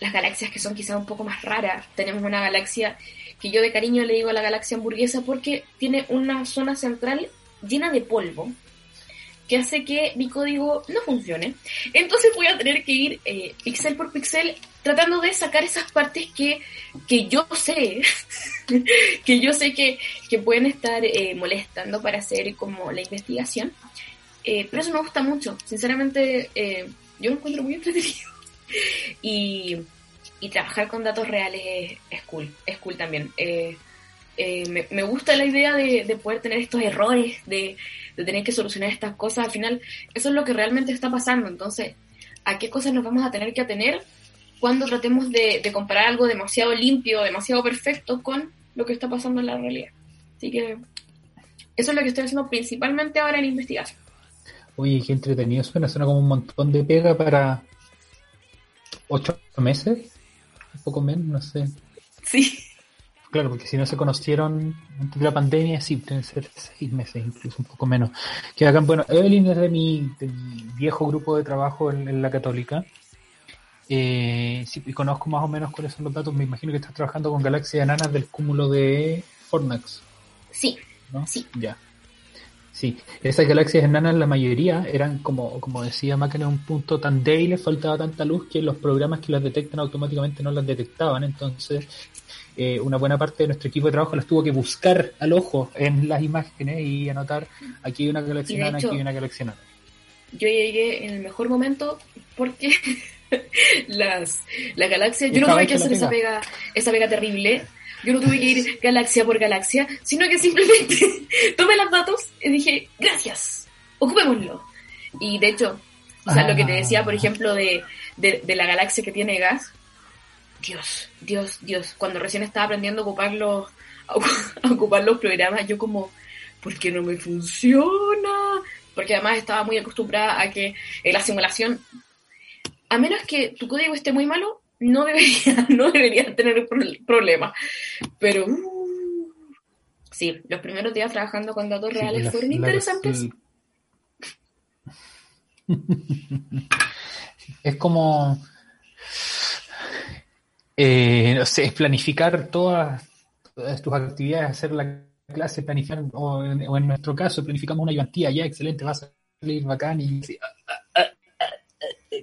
Las galaxias que son quizás un poco más raras. Tenemos una galaxia que yo de cariño le digo a la galaxia hamburguesa porque tiene una zona central llena de polvo que hace que mi código no funcione. Entonces voy a tener que ir eh, pixel por pixel tratando de sacar esas partes que, que yo sé, que yo sé que, que pueden estar eh, molestando para hacer como la investigación. Eh, pero eso me gusta mucho. Sinceramente, yo lo encuentro muy entretenido. y y trabajar con datos reales es, cool, es cool también. Eh, eh, me, gusta la idea de, poder tener estos errores, de, tener que solucionar estas cosas. Al final, eso es lo que realmente está pasando. Entonces, ¿a qué cosas nos vamos a tener que atener cuando tratemos de, comparar algo demasiado limpio, demasiado perfecto con lo que está pasando en la realidad? Así que eso es lo que estoy haciendo principalmente ahora en investigación. Oye, qué entretenido suena, suena como un montón de pega para ocho meses un poco menos, no sé. Sí. Claro, porque si no se conocieron antes de la pandemia, sí, deben ser seis meses, incluso un poco menos. Que hagan, bueno, Evelyn es de mi, viejo grupo de trabajo en, la Católica. Eh, sí, y conozco más o menos cuáles son los datos. Me imagino que estás trabajando con galaxias enanas del cúmulo de Fornax. Sí. ¿no? Sí. Ya. Sí, esas galaxias enanas, la mayoría eran, como, como decía Máquina, en un punto tan débil, faltaba tanta luz que los programas que las detectan automáticamente no las detectaban. Entonces, eh, una buena parte de nuestro equipo de trabajo las tuvo que buscar al ojo en las imágenes y anotar aquí hay una galaxia enana, aquí hay una galaxia enana. Yo llegué en el mejor momento porque las, las galaxias, yo no tuve que hacer esa pega, esa pega terrible yo no tuve que ir galaxia por galaxia, sino que simplemente tomé los datos y dije, gracias, ocupémoslo. Y de hecho, o sea, lo que te decía, por ejemplo, de, la galaxia que tiene gas, Dios, Dios, Dios, cuando recién estaba aprendiendo a ocupar los, a ocupar los programas, yo como, ¿por qué no me funciona? Porque además estaba muy acostumbrada a que en la simulación, a menos que tu código esté muy malo, no debería, no debería tener problema. Pero uh, sí, los primeros días trabajando con datos reales pues fueron interesantes. es como eh, no sé, es planificar todas, tus actividades, hacer la clase, planificar, o en, nuestro caso, planificamos una ayudantía, ya excelente, va a salir bacán y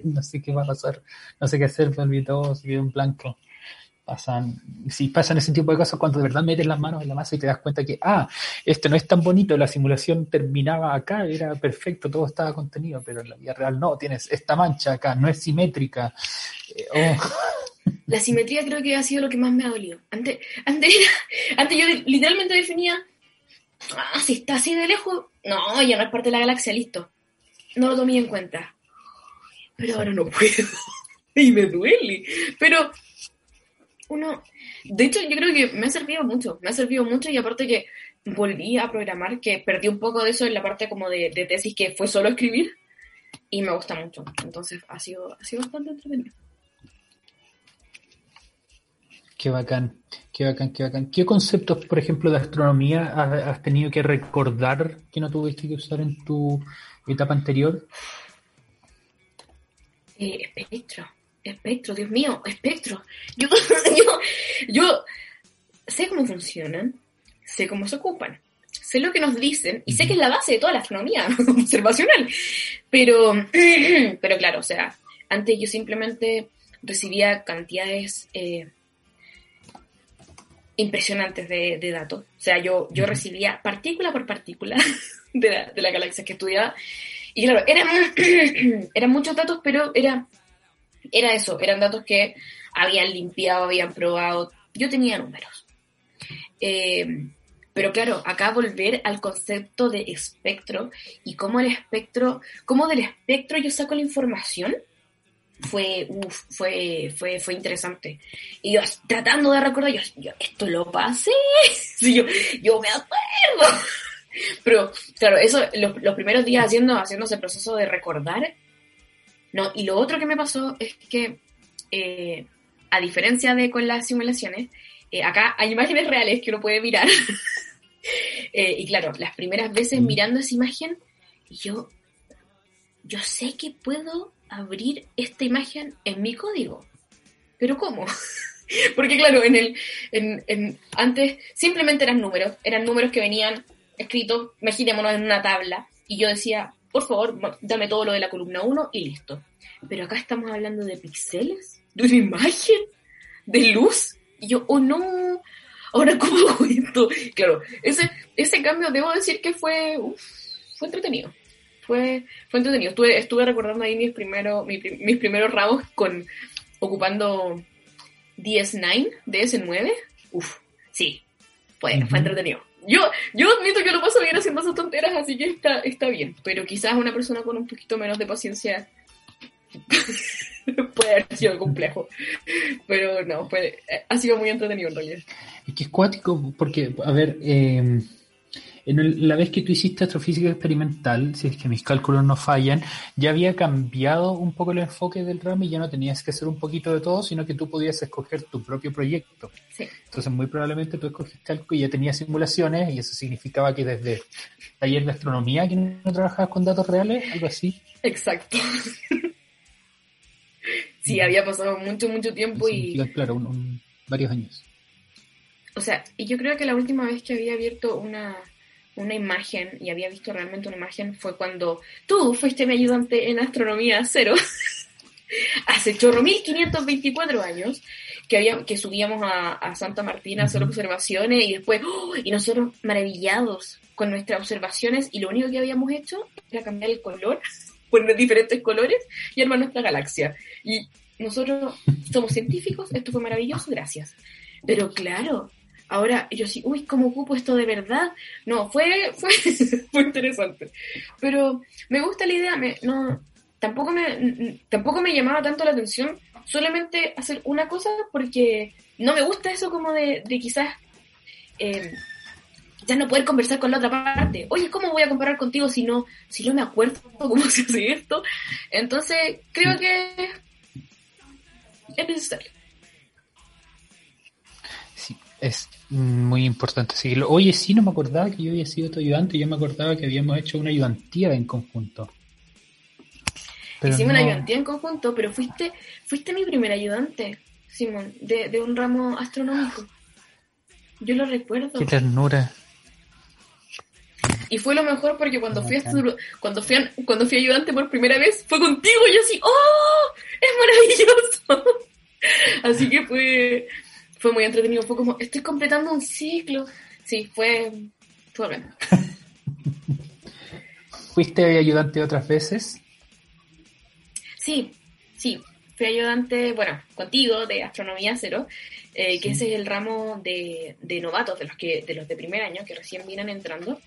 no sé qué va a pasar, no sé qué hacer, me olvidó, se quedó en blanco. Pasan, si pasan ese tipo de cosas cuando de verdad metes las manos en la masa y te das cuenta que, ah, esto no es tan bonito, la simulación terminaba acá, era perfecto, todo estaba contenido, pero en la vida real no, tienes esta mancha acá, no es simétrica. Eh, oh. La simetría creo que ha sido lo que más me ha dolido. Antes, antes, antes yo literalmente definía, ah, si está así de lejos, no, ya no es parte de la galaxia, listo. No lo tomé en cuenta pero ahora no puedo. y me duele. Pero uno, de hecho yo creo que me ha servido mucho, me ha servido mucho y aparte que volví a programar, que perdí un poco de eso en la parte como de, tesis que fue solo escribir y me gusta mucho. Entonces ha sido, ha sido bastante entretenido. Qué bacán, qué bacán, qué bacán. ¿Qué conceptos, por ejemplo, de astronomía has tenido que recordar que no tuviste que usar en tu etapa anterior? Eh, espectro, espectro, Dios mío, espectro. Yo, yo, yo sé cómo funcionan, sé cómo se ocupan, sé lo que nos dicen y sé que es la base de toda la astronomía observacional. Pero, pero claro, o sea, antes yo simplemente recibía cantidades eh, impresionantes de, datos. O sea, yo, yo recibía partícula por partícula de la, de la galaxia que estudiaba. Y claro, eran, eran muchos datos, pero era, era eso, eran datos que habían limpiado, habían probado. Yo tenía números. Eh, pero claro, acá volver al concepto de espectro y cómo el espectro, cómo del espectro yo saco la información, fue, uf, fue, fue, fue interesante. Y yo tratando de recordar, yo, yo esto lo pasé, yo, yo me acuerdo. Pero, claro, eso, los, los, primeros días haciendo, haciendo ese proceso de recordar, no, y lo otro que me pasó es que, eh, a diferencia de con las simulaciones, eh, acá hay imágenes reales que uno puede mirar. eh, y claro, las primeras veces mirando esa imagen, yo, yo sé que puedo abrir esta imagen en mi código. Pero ¿cómo? Porque claro, en el, en, en, antes simplemente eran números, eran números que venían escritos, imaginémonos en una tabla, y yo decía, por favor, dame todo lo de la columna 1 y listo. Pero acá estamos hablando de píxeles, de una imagen, de luz, y yo, oh no, ahora cómo hago esto. Claro, ese, ese cambio debo decir que fue, uf, fue entretenido. Fue, fue entretenido. Estuve, estuve recordando ahí mis primeros, mis, mis primeros ramos con ocupando DS9, DS9. Uf, sí, fue, uh -huh. fue entretenido. Yo, yo admito que lo paso bien haciendo esas tonteras, así que está, está bien. Pero quizás una persona con un poquito menos de paciencia puede haber sido complejo. Pero no, fue, ha sido muy entretenido en realidad. Es que es cuático, porque, a ver, eh, en el, la vez que tú hiciste astrofísica experimental, si es que mis cálculos no fallan, ya había cambiado un poco el enfoque del ramo y ya no tenías que hacer un poquito de todo, sino que tú podías escoger tu propio proyecto. Sí. Entonces, muy probablemente tú escogiste algo y ya tenías simulaciones y eso significaba que desde taller de astronomía que no trabajabas con datos reales, algo así. Exacto. sí, había pasado mucho, mucho tiempo y... Claro, un, un, varios años. O sea, y yo creo que la última vez que había abierto una, una imagen y había visto realmente una imagen fue cuando tú fuiste mi ayudante en astronomía cero. Hace chorro 1524 años que había que subíamos a, a Santa Martina a hacer observaciones y después ¡oh! y nosotros maravillados con nuestras observaciones y lo único que habíamos hecho era cambiar el color poner diferentes colores y armar nuestra galaxia. Y nosotros somos científicos esto fue maravilloso gracias. Pero claro Ahora yo sí, uy, ¿cómo ocupo esto de verdad? No, fue, fue, fue interesante. Pero me gusta la idea, me, no, tampoco me, tampoco me llamaba tanto la atención solamente hacer una cosa porque no me gusta eso como de, de quizás eh, ya no poder conversar con la otra parte. Oye, ¿cómo voy a comparar contigo si no, si no me acuerdo cómo se hace esto? Entonces, creo que es necesario es muy importante seguirlo. Oye, sí, no me acordaba que yo había sido tu ayudante, yo me acordaba que habíamos hecho una ayudantía en conjunto. Pero Hicimos no... una ayudantía en conjunto, pero fuiste, fuiste mi primer ayudante, Simón, de, de un ramo astronómico. Yo lo recuerdo. Qué ternura. Y fue lo mejor porque cuando fui, cuando fui, a... cuando fui ayudante por primera vez, fue contigo y yo así, ¡oh! ¡Es maravilloso! así que fue, fue muy entretenido. Fue como, estoy completando un ciclo. Sí, fue, fue bueno. ¿Fuiste ayudante otras veces? Sí, sí. Fui ayudante, bueno, contigo, de Astronomía Cero, eh, que sí. ese es el ramo de, de, novatos, de los, que, de los de primer año, que recién vienen entrando.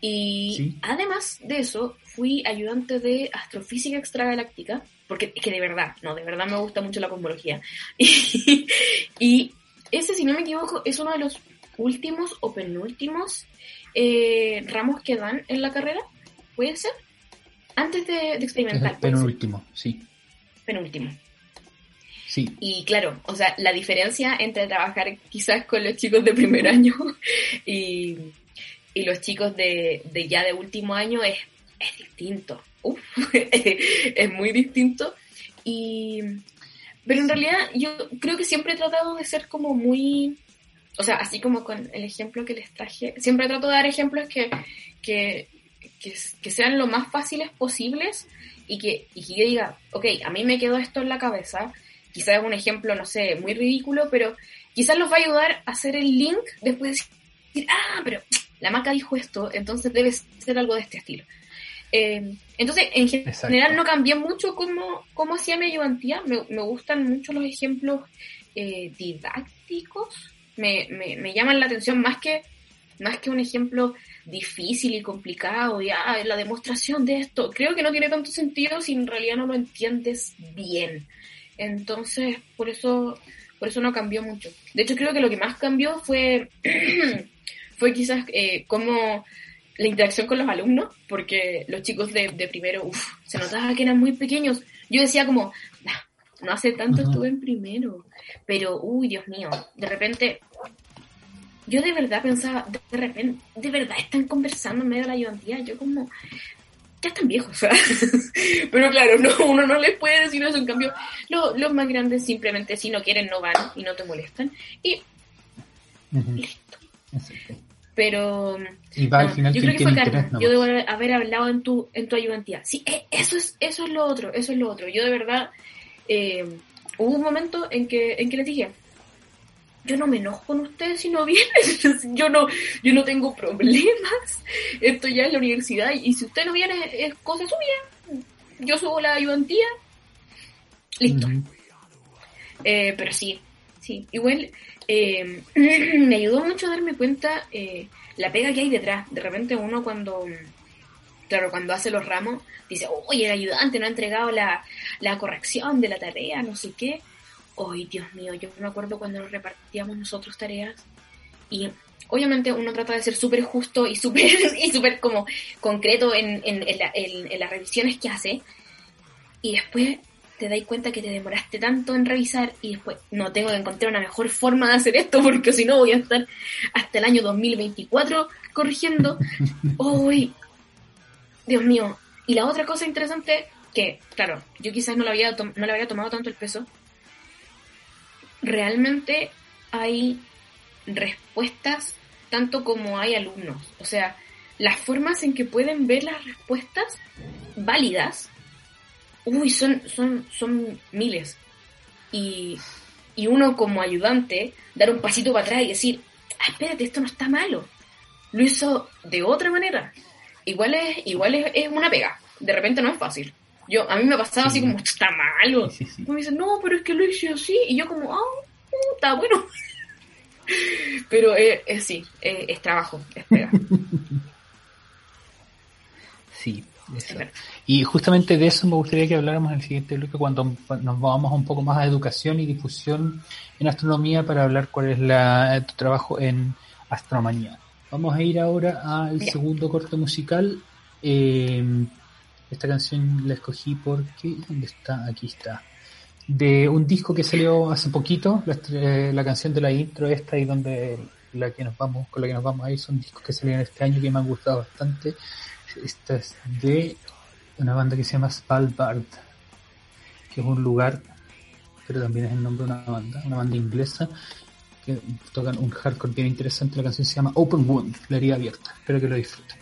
Y sí. además de eso, fui ayudante de Astrofísica Extragaláctica, porque es que de verdad, no, de verdad me gusta mucho la cosmología. y, y ese, si no me equivoco, es uno de los últimos o penúltimos eh, ramos que dan en la carrera. ¿Puede ser? Antes de, de experimentar. penúltimo, sí. Penúltimo. Sí. Y claro, o sea, la diferencia entre trabajar quizás con los chicos de primer año y, y los chicos de, de, ya de último año es, es distinto. Uf, es muy distinto. Y, pero en realidad yo creo que siempre he tratado de ser como muy, o sea, así como con el ejemplo que les traje, siempre trato de dar ejemplos que, que, que, sean lo más fáciles posibles y que, y que yo diga, ok, a mí me quedó esto en la cabeza, quizás es un ejemplo, no sé, muy ridículo, pero quizás los va a ayudar a hacer el link después de decir, ah, pero la maca dijo esto, entonces debe ser algo de este estilo. Eh, entonces, en general no cambié mucho cómo, cómo hacía mi ayudantía. Me, me gustan mucho los ejemplos eh, didácticos. Me, me, me, llaman la atención más que, más que un ejemplo difícil y complicado. Ya, la demostración de esto. Creo que no tiene tanto sentido si en realidad no lo entiendes bien. Entonces, por eso, por eso no cambió mucho. De hecho, creo que lo que más cambió fue, fue quizás eh, cómo la interacción con los alumnos, porque los chicos de, primero, uff, se notaba que eran muy pequeños. Yo decía como, no hace tanto estuve en primero, pero, uy, Dios mío, de repente, yo de verdad pensaba, de repente, de verdad están conversando en medio de la ayudantía, yo como, ya están viejos, pero claro, no, uno no les puede decir eso, en cambio, los más grandes simplemente si no quieren no van y no te molestan, y listo. Pero y va al final yo creo que fue Carmen. Yo debo haber hablado en tu, en tu ayudantía. Sí, eh, eso es, eso es lo otro, eso es lo otro. Yo de verdad, eh, hubo un momento en que, en que les dije, yo no me enojo con ustedes si no vienen, yo no, yo no tengo problemas, esto ya es la universidad, y si usted no viene es cosa suya, yo subo la ayudantía, listo. eh, pero sí, sí, igual eh, me ayudó mucho a darme cuenta eh, la pega que hay detrás. De repente uno cuando, claro, cuando hace los ramos, dice, oye, el ayudante no ha entregado la, la corrección de la tarea, no sé qué. Ay, Dios mío, yo me acuerdo cuando nos repartíamos nosotros tareas y obviamente uno trata de ser súper justo y súper y super como concreto en, en, en las revisiones que hace y después te dais cuenta que te demoraste tanto en revisar y después no tengo que encontrar una mejor forma de hacer esto porque si no voy a estar hasta el año 2024 corrigiendo. ¡Uy! Dios mío. Y la otra cosa interesante, que claro, yo quizás no le había, no le había tomado tanto el peso, realmente hay respuestas tanto como hay alumnos. O sea, las formas en que pueden ver las respuestas válidas uy, son, son, son miles. Y, y uno como ayudante, dar un pasito para atrás y decir, ah, espérate, esto no está malo. Lo hizo de otra manera. Igual es, igual es, una pega. De repente no es fácil. Yo, a mí me ha pasado así como, está malo. Y me dicen, no, pero es que lo hice así. Y yo como, ah, oh, está bueno. pero eh, es sí, es trabajo, es pega. Y justamente de eso me gustaría que habláramos en el siguiente bloque cuando nos vamos un poco más a educación y difusión en astronomía para hablar cuál es la, tu trabajo en astronomía. Vamos a ir ahora al segundo corte musical. Eh, esta canción la escogí porque, ¿dónde está? Aquí está. De un disco que salió hace poquito, la, eh, la canción de la intro esta y donde la que nos vamos, con la que nos vamos a ir son discos que salieron este año que me han gustado bastante. Esta es de una banda que se llama Svalbard, que es un lugar, pero también es el nombre de una banda, una banda inglesa que tocan un hardcore bien interesante. La canción se llama Open Wound, la herida abierta. Espero que lo disfruten.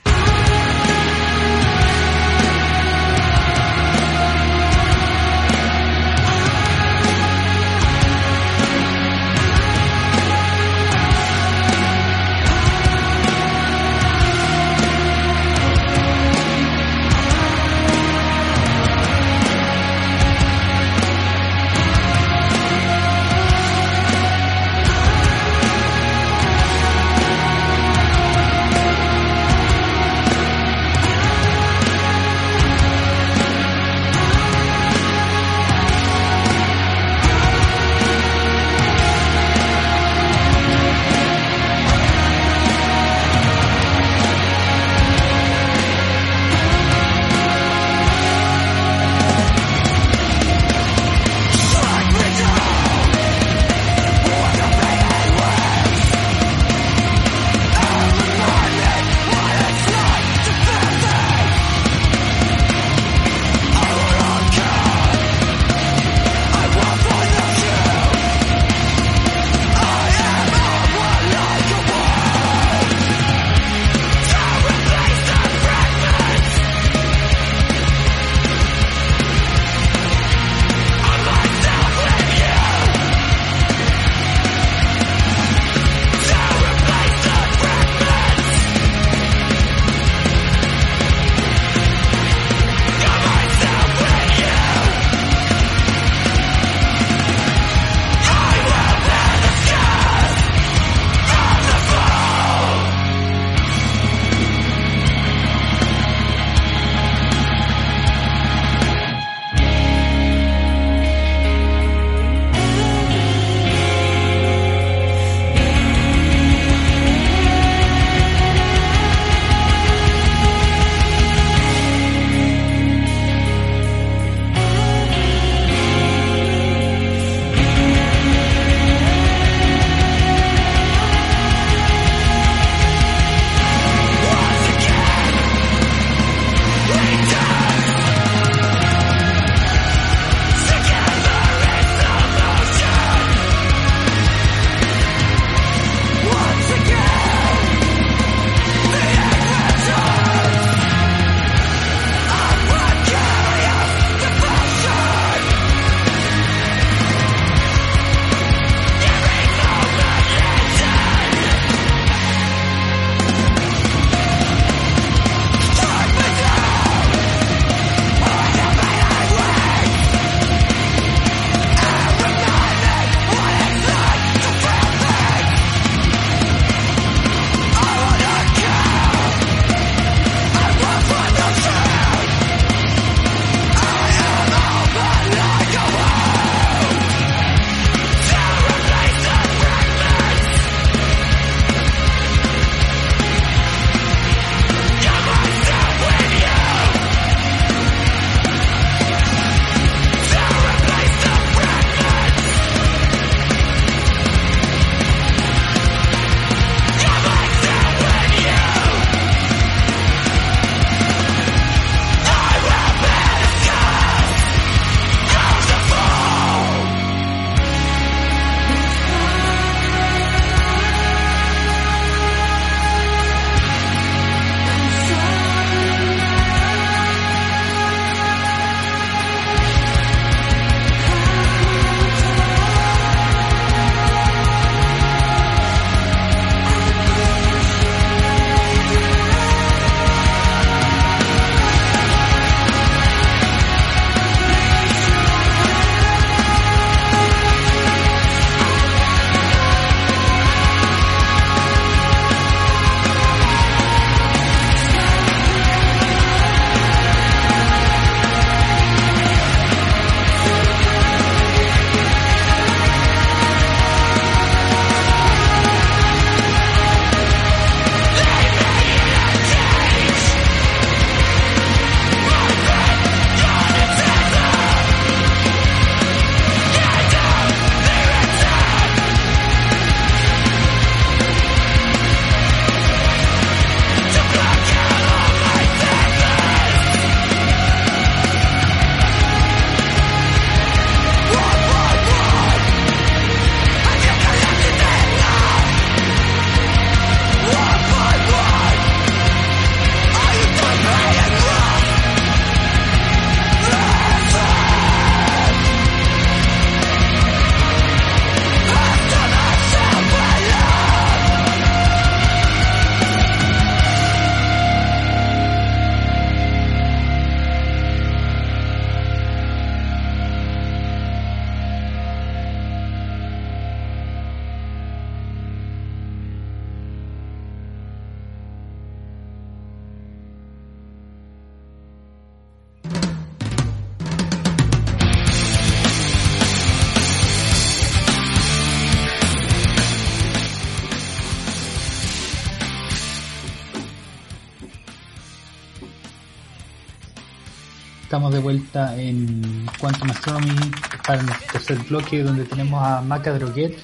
Vuelta en Quantum Astronomy para nuestro tercer bloque donde tenemos a Maca Droguet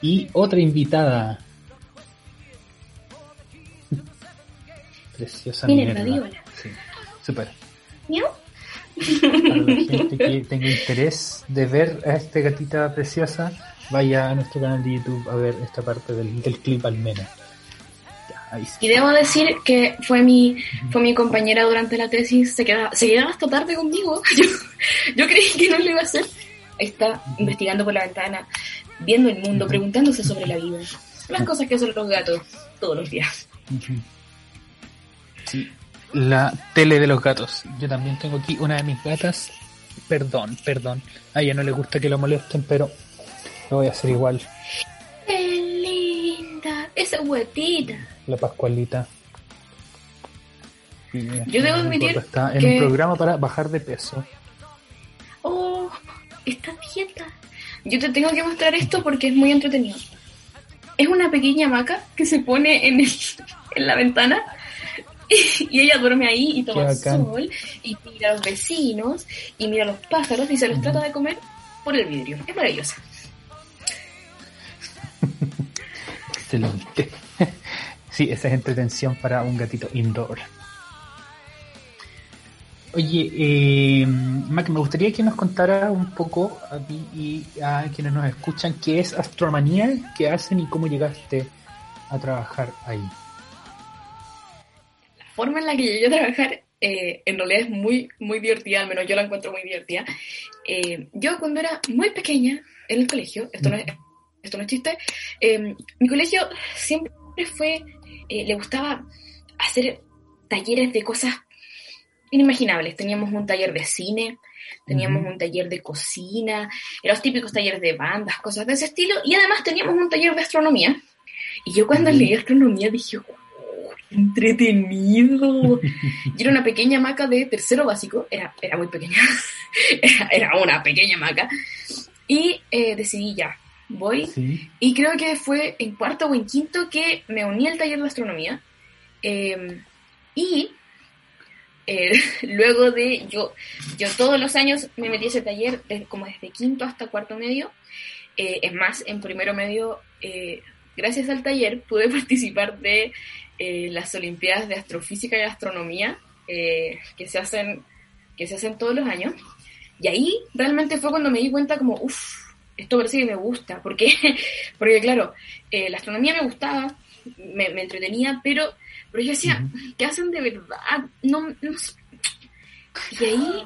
y otra invitada. Preciosa dígola. Sí, super. Para la gente que tenga interés de ver a esta gatita preciosa, vaya a nuestro canal de YouTube a ver esta parte del, del clip al menos. Y debo decir que fue mi, fue mi compañera durante la tesis, se quedaba, se quedaba hasta tarde conmigo. Yo, yo creí que no lo iba a hacer. Está investigando por la ventana, viendo el mundo, preguntándose sobre la vida. Las cosas que hacen los gatos todos los días. Sí, la tele de los gatos. Yo también tengo aquí una de mis gatas. Perdón, perdón. A ella no le gusta que lo molesten, pero lo voy a hacer igual. ¡Qué linda! Esa huetita. La Pascualita. Y, Yo debo admitir Está en que- un programa para bajar de peso. ¡Oh! Está dieta. Yo te tengo que mostrar esto porque es muy entretenido. Es una pequeña hamaca que se pone en, el- en la ventana y, ella duerme ahí y toma sol y mira a los vecinos y mira a los pájaros y se los trata de comer por el vidrio. Es maravillosa. Excelente. Sí, esa es entretención para un gatito indoor. Oye, eh, Mac, me gustaría que nos contara un poco a ti y a quienes nos escuchan qué es Astromanía, qué hacen y cómo llegaste a trabajar ahí. La forma en la que llegué a trabajar eh, en realidad es muy, muy divertida, al menos yo la encuentro muy divertida. Eh, yo cuando era muy pequeña en el colegio, esto no es, esto no es chiste, eh, mi colegio siempre fue, eh, le gustaba hacer talleres de cosas inimaginables. Teníamos un taller de cine, teníamos un taller de cocina, eran los típicos talleres de bandas, cosas de ese estilo, y además teníamos un taller de astronomía. Y yo cuando Ujú. leí astronomía dije, "Oh, qué entretenido. Yo era una pequeña maca de tercero básico, era, era muy pequeña, era, era una pequeña maca, y eh, decidí ya, voy Sí. y creo que fue en cuarto o en quinto que me uní al taller de astronomía. Eh, y eh, luego de yo, yo todos los años me metí a ese taller, desde- como desde quinto hasta cuarto medio. Eh, es más, en primero medio, eh, gracias al taller, pude participar de eh, las Olimpiadas de Astrofísica y Astronomía eh, que, se hacen, que se hacen todos los años. Y ahí realmente fue cuando me di cuenta como, uff, esto parece que me gusta, porque, porque claro, eh, la astronomía me gustaba, me, me entretenía, pero, pero yo decía, ¿qué hacen de verdad? No, no sé. Y ahí,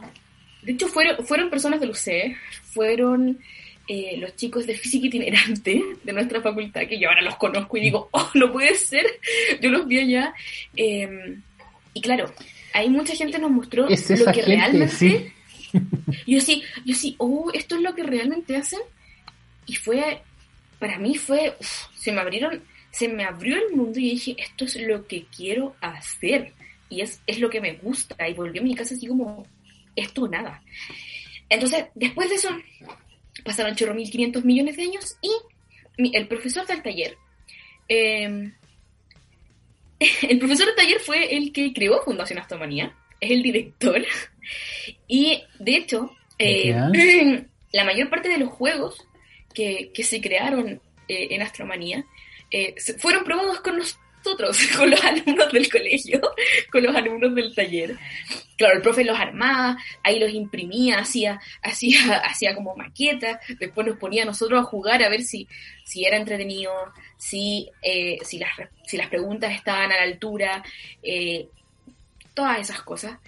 de hecho, fueron, fueron personas del UCE, fueron eh, los chicos de física itinerante de nuestra facultad, que yo ahora los conozco y digo, oh, no puede ser, yo los vi allá. eh, y claro, ahí mucha gente nos mostró Es lo que gente, realmente... sí. Y yo sí, yo sí, oh, esto es lo que realmente hacen. Y fue, para mí fue, uf, se me abrieron, se me abrió el mundo y dije, esto es lo que quiero hacer. Y es, es lo que me gusta. Y volví a mi casa así como, esto nada. Entonces, después de eso, pasaron chorro 1500 millones de años y mi- el profesor del taller, eh, el profesor del taller fue el que creó Fundación Astromanía, es el director. Y de hecho, eh, la mayor parte de los juegos que, que se crearon eh, en Astromanía eh, fueron probados con nosotros, con los alumnos del colegio, con los alumnos del taller. Claro, el profe los armaba, ahí los imprimía, hacía, hacía, hacía como maquetas, después nos ponía a nosotros a jugar a ver si, si era entretenido, si, eh, si, las, si las preguntas estaban a la altura, eh, todas esas cosas.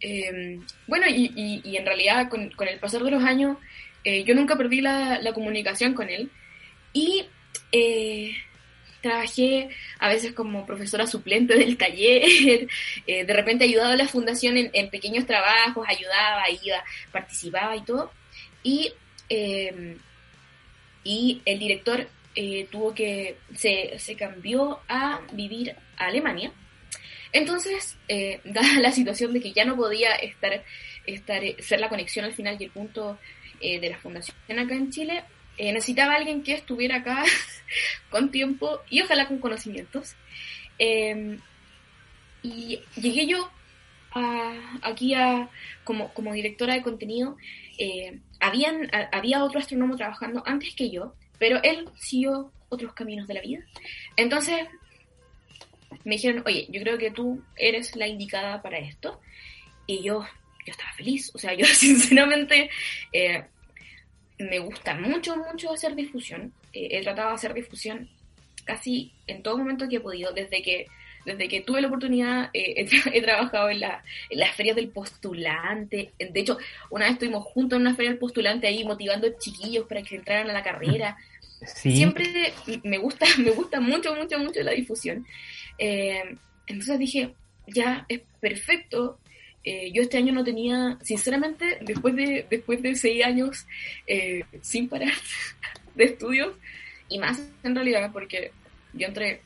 Eh, bueno, y, y- y en realidad con, con el pasar de los años, eh, yo nunca perdí la, la comunicación con él y eh, trabajé a veces como profesora suplente del taller, eh, de repente ayudaba a la fundación en, en pequeños trabajos, ayudaba, iba, participaba y todo. Y, y el director tuvo que, se, se cambió a vivir a Alemania. Entonces, eh, dada la situación de que ya no podía estar, estar ser la conexión al final y el punto eh, de la fundación acá en Chile, eh, necesitaba alguien que estuviera acá con tiempo y ojalá con conocimientos. Eh, y llegué yo aquí a, como, como directora de contenido, eh, habían, había otro astrónomo trabajando antes que yo, pero él siguió otros caminos de la vida. Entonces me dijeron, oye, yo creo que tú eres la indicada para esto. Y yo, yo estaba feliz. O sea, yo sinceramente eh, me gusta mucho, mucho hacer difusión. Eh, he tratado de hacer difusión casi en todo momento que he podido, desde que desde que tuve la oportunidad, eh, he, trabajado en, la, en las ferias del postulante. De hecho, una vez estuvimos juntos en una feria del postulante ahí motivando chiquillos para que entraran a la carrera. Siempre me gusta, me gusta mucho, mucho, mucho la difusión. Eh, entonces dije, ya es perfecto. Eh, yo este año no tenía, sinceramente, después de, después de seis años sin parar de estudios, y más en realidad porque yo entré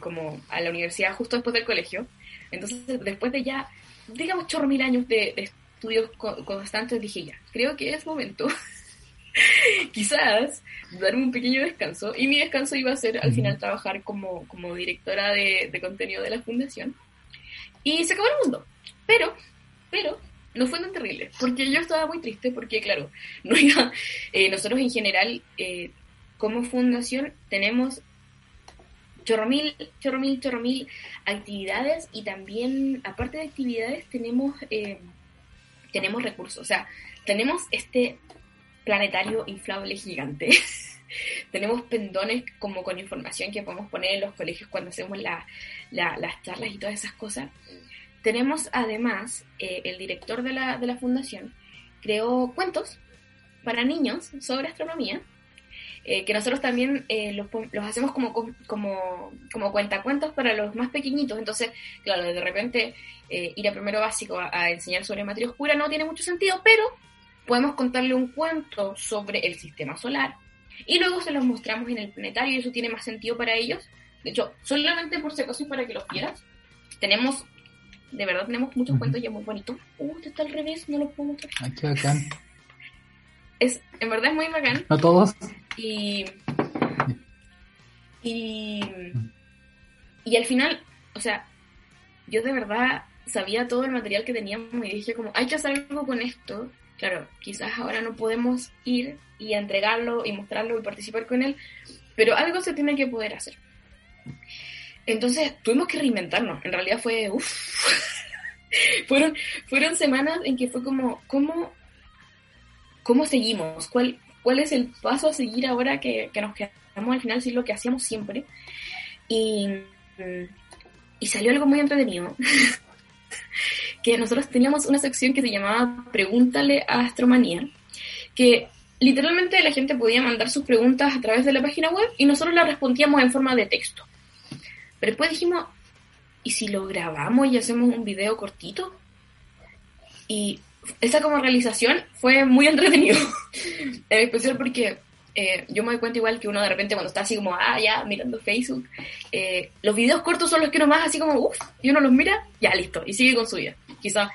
como a la universidad justo después del colegio. Entonces, después de ya, digamos, chorro mil años de, estudios constantes, dije ya, creo que es momento quizás darme un pequeño descanso. Y mi descanso iba a ser al final trabajar como, como directora de, contenido de la fundación. Y se acabó el mundo. Pero, pero, no fue tan terrible, porque yo estaba muy triste, porque claro, no iba, eh, nosotros en general, eh, como fundación, tenemos chorromil, chorromil, chorromil actividades y también, aparte de actividades, tenemos, eh, tenemos recursos. O sea, tenemos este planetario inflable gigante. tenemos pendones como con información que podemos poner en los colegios cuando hacemos las charlas y todas esas cosas. Tenemos además, eh, el director de la, de la fundación creó cuentos para niños sobre astronomía eh, que nosotros también eh, los, hacemos como, como, como cuentacuentos para los más pequeñitos. Entonces, claro, de repente eh, ir a primero básico a, enseñar sobre materia oscura no tiene mucho sentido, pero podemos contarle un cuento sobre el sistema solar y luego se los mostramos en el planetario y eso tiene más sentido para ellos. De hecho, solamente por si acaso y para que los quieras, tenemos, de verdad tenemos muchos cuentos ya muy bonitos. Uh, este está al revés, no lo puedo mostrar. Ay, qué bacán. Es, en verdad es muy bacán. No todos. Y, y, y al final, o sea, yo de verdad sabía todo el material que teníamos y dije como, hay que hacer algo con esto. Claro, quizás ahora no podemos ir y entregarlo y mostrarlo y participar con él, pero algo se tiene que poder hacer. Entonces tuvimos que reinventarnos. En realidad fue, uff, fueron, fueron semanas en que fue como, ¿cómo, cómo seguimos? ¿Cuál, cuál es el paso a seguir ahora que, nos quedamos al final, si lo que hacíamos siempre. Y, y salió algo muy entretenido. que nosotros teníamos una sección que se llamaba Pregúntale a Astromanía, que literalmente la gente podía mandar sus preguntas a través de la página web y nosotros las respondíamos en forma de texto. Pero después dijimos, ¿y si lo grabamos y hacemos un video cortito? Y esa como realización fue muy entretenido. en especial porque eh, yo me doy cuenta igual que uno de repente cuando está así como, ah, ya, mirando Facebook, eh, los videos cortos son los que uno más así como, uff, y uno los mira, ya, listo, y sigue con su vida. Quizá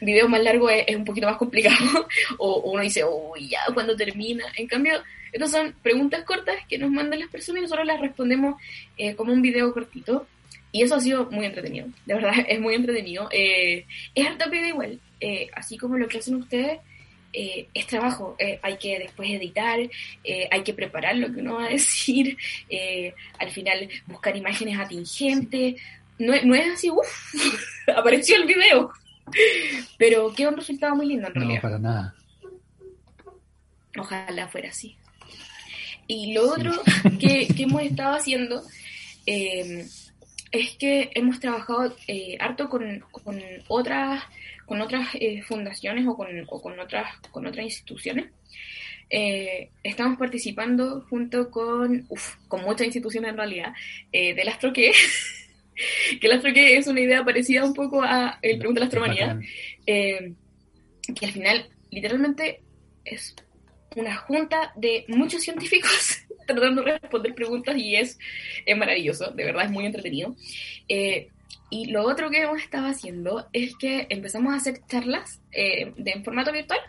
videos más largos es, un poquito más complicado, o, uno dice, uy, ya, cuando termina. En cambio, estas son preguntas cortas que nos mandan las personas y nosotros las respondemos eh, como un video cortito. Y eso ha sido muy entretenido, de verdad, es muy entretenido. es harta pega igual, eh, así como lo que hacen ustedes, eh, es trabajo. Eh, hay que después editar, hay que preparar lo que uno va a decir, al final buscar imágenes atingentes. No, no es así, uff, apareció el video. Pero queda un resultado muy lindo en realidad. No, para nada. Ojalá fuera así. Y lo otro que, que, hemos estado haciendo es que hemos trabajado harto con, con otras con otras eh, fundaciones o con, o con, otras, con otras instituciones. Eh, estamos participando junto con, uf, con muchas instituciones en realidad, eh, del astroque, que el astroque es una idea parecida un poco a el Pregunta de la Astromanía, eh, que al final literalmente es una junta de muchos científicos tratando de responder preguntas y es, es maravilloso, de verdad es muy entretenido. Y lo otro que hemos estado haciendo es que empezamos a hacer charlas eh, de, en formato virtual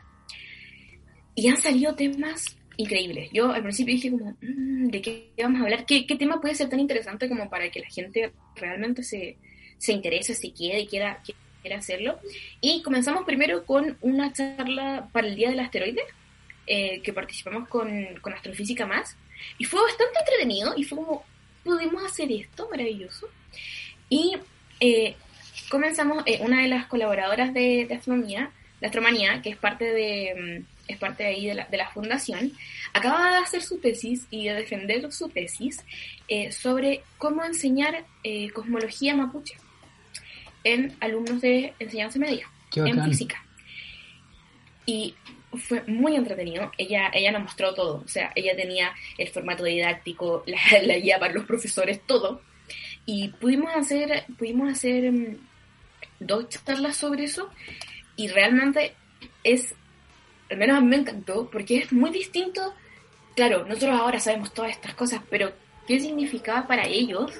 y han salido temas increíbles. Yo al principio dije como, mm, ¿de qué vamos a hablar? ¿Qué, tema puede ser tan interesante como para que la gente realmente se, se interese, si quiere y quiera, quiera hacerlo. Y comenzamos primero con una charla para el Día del Asteroide, eh, que participamos con, con Astrofísica Más. Y fue bastante entretenido y fue como, pudimos hacer esto, maravilloso. Y eh, comenzamos, eh, una de las colaboradoras de, de astronomía, de Astromanía, que es parte de, mm, es parte de ahí de la, de la fundación, acaba de hacer su tesis y de defender su tesis eh, sobre cómo enseñar eh, cosmología mapuche en alumnos de enseñanza media, en física. Y fue muy entretenido. Ella, ella nos mostró todo. O sea, ella tenía el formato didáctico, la, la guía para los profesores, todo. Y pudimos hacer, pudimos hacer mm, dos charlas sobre eso. Y realmente es, al menos a mí me encantó, porque es muy distinto. Claro, nosotros ahora sabemos todas estas cosas, pero ¿qué significaba para ellos?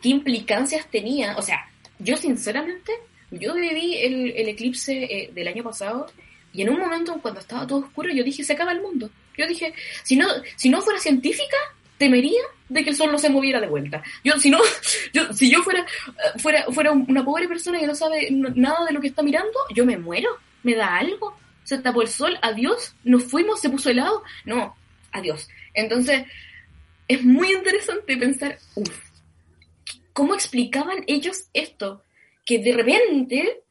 ¿Qué implicancias tenía? O sea, yo sinceramente, yo viví el, el eclipse eh, del año pasado y en un momento cuando estaba todo oscuro yo dije, se acaba el mundo. Yo dije, si no, si no fuera científica, temería de que el sol no se moviera de vuelta. Yo, si no, yo, si yo fuera, fuera, fuera una pobre persona que no sabe nada de lo que está mirando, yo me muero, me da algo. Se tapó el sol, adiós, nos fuimos, se puso helado. No, adiós. Entonces, es muy interesante pensar, uff, ¿cómo explicaban ellos esto? Que de repente,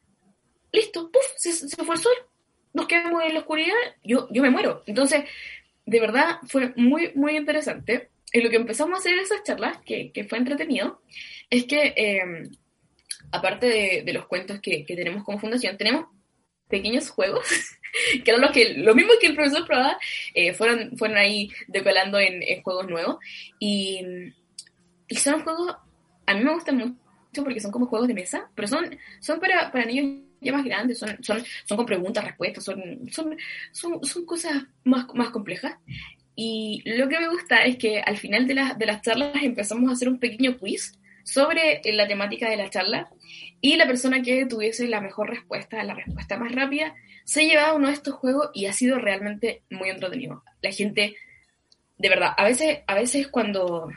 listo, puf, se, se fue el sol, nos quedamos en la oscuridad, yo, yo me muero. Entonces, de verdad, fue muy, muy interesante. Y lo que empezamos a hacer en esas charlas, que, que fue entretenido, es que, eh, aparte de, de los cuentos que, que tenemos como fundación, tenemos pequeños juegos, que eran los que, lo mismo que el profesor probaba, eh, fueron, fueron ahí decolando en, en juegos nuevos. Y, y son juegos, a mí me gustan mucho porque son como juegos de mesa, pero son, son para, para niños ya más grandes, son, son, son con preguntas, respuestas, son, son, son, son cosas más, más complejas. Y lo que me gusta es que al final de, la- de las charlas empezamos a hacer un pequeño quiz sobre eh, la temática de la charla y la persona que tuviese la mejor respuesta, la respuesta más rápida, se llevaba uno de estos juegos y ha sido realmente muy entretenido. La gente, de verdad, a veces, a veces cuando,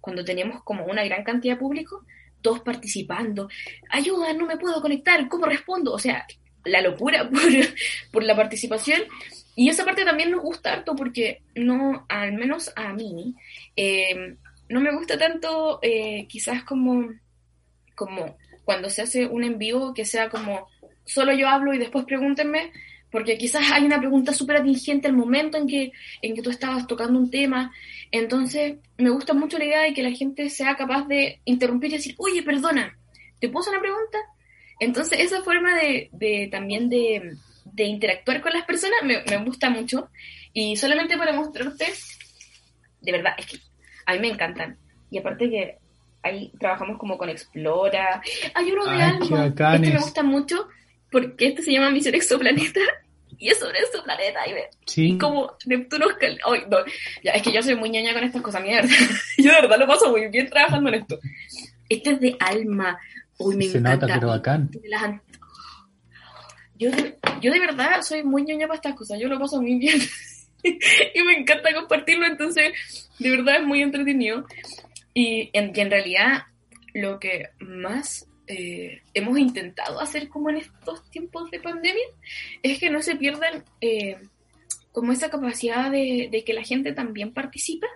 cuando tenemos como una gran cantidad de público, todos participando, ayuda, no me puedo conectar, ¿cómo respondo? O sea, la locura por, por la participación. Y esa parte también nos gusta harto porque no, al menos a mí, eh, no me gusta tanto eh, quizás como, como cuando se hace un en vivo que sea como solo yo hablo y después pregúntenme, porque quizás hay una pregunta súper atingente al momento en que, en que tú estabas tocando un tema. Entonces, me gusta mucho la idea de que la gente sea capaz de interrumpir y decir, oye, perdona, ¿te puedo hacer una pregunta? Entonces, esa forma de, de también de, de interactuar con las personas me, me gusta mucho. Y solamente para mostrarte, de verdad, es que a mí me encantan. Y aparte que ahí trabajamos como con Explora. Hay uno de Ay, Alma. Este me gusta mucho porque este se llama Misión Exoplaneta. Y es sobre exoplaneta y ve Sí. como Neptuno Ay, no. Ya, es que yo soy muy ñaña con estas cosas, mierda. Yo de verdad lo paso muy bien trabajando en esto. Este es de alma. Uy, me Se encanta. nota, pero bacán. De las Yo de, yo de verdad soy muy ñoña para estas cosas, yo lo paso muy bien. y me encanta compartirlo, entonces de verdad es muy entretenido. Y en, y en realidad lo que más eh, hemos intentado hacer como en estos tiempos de pandemia es que no se pierdan eh, como esa capacidad de, de que la gente también participa.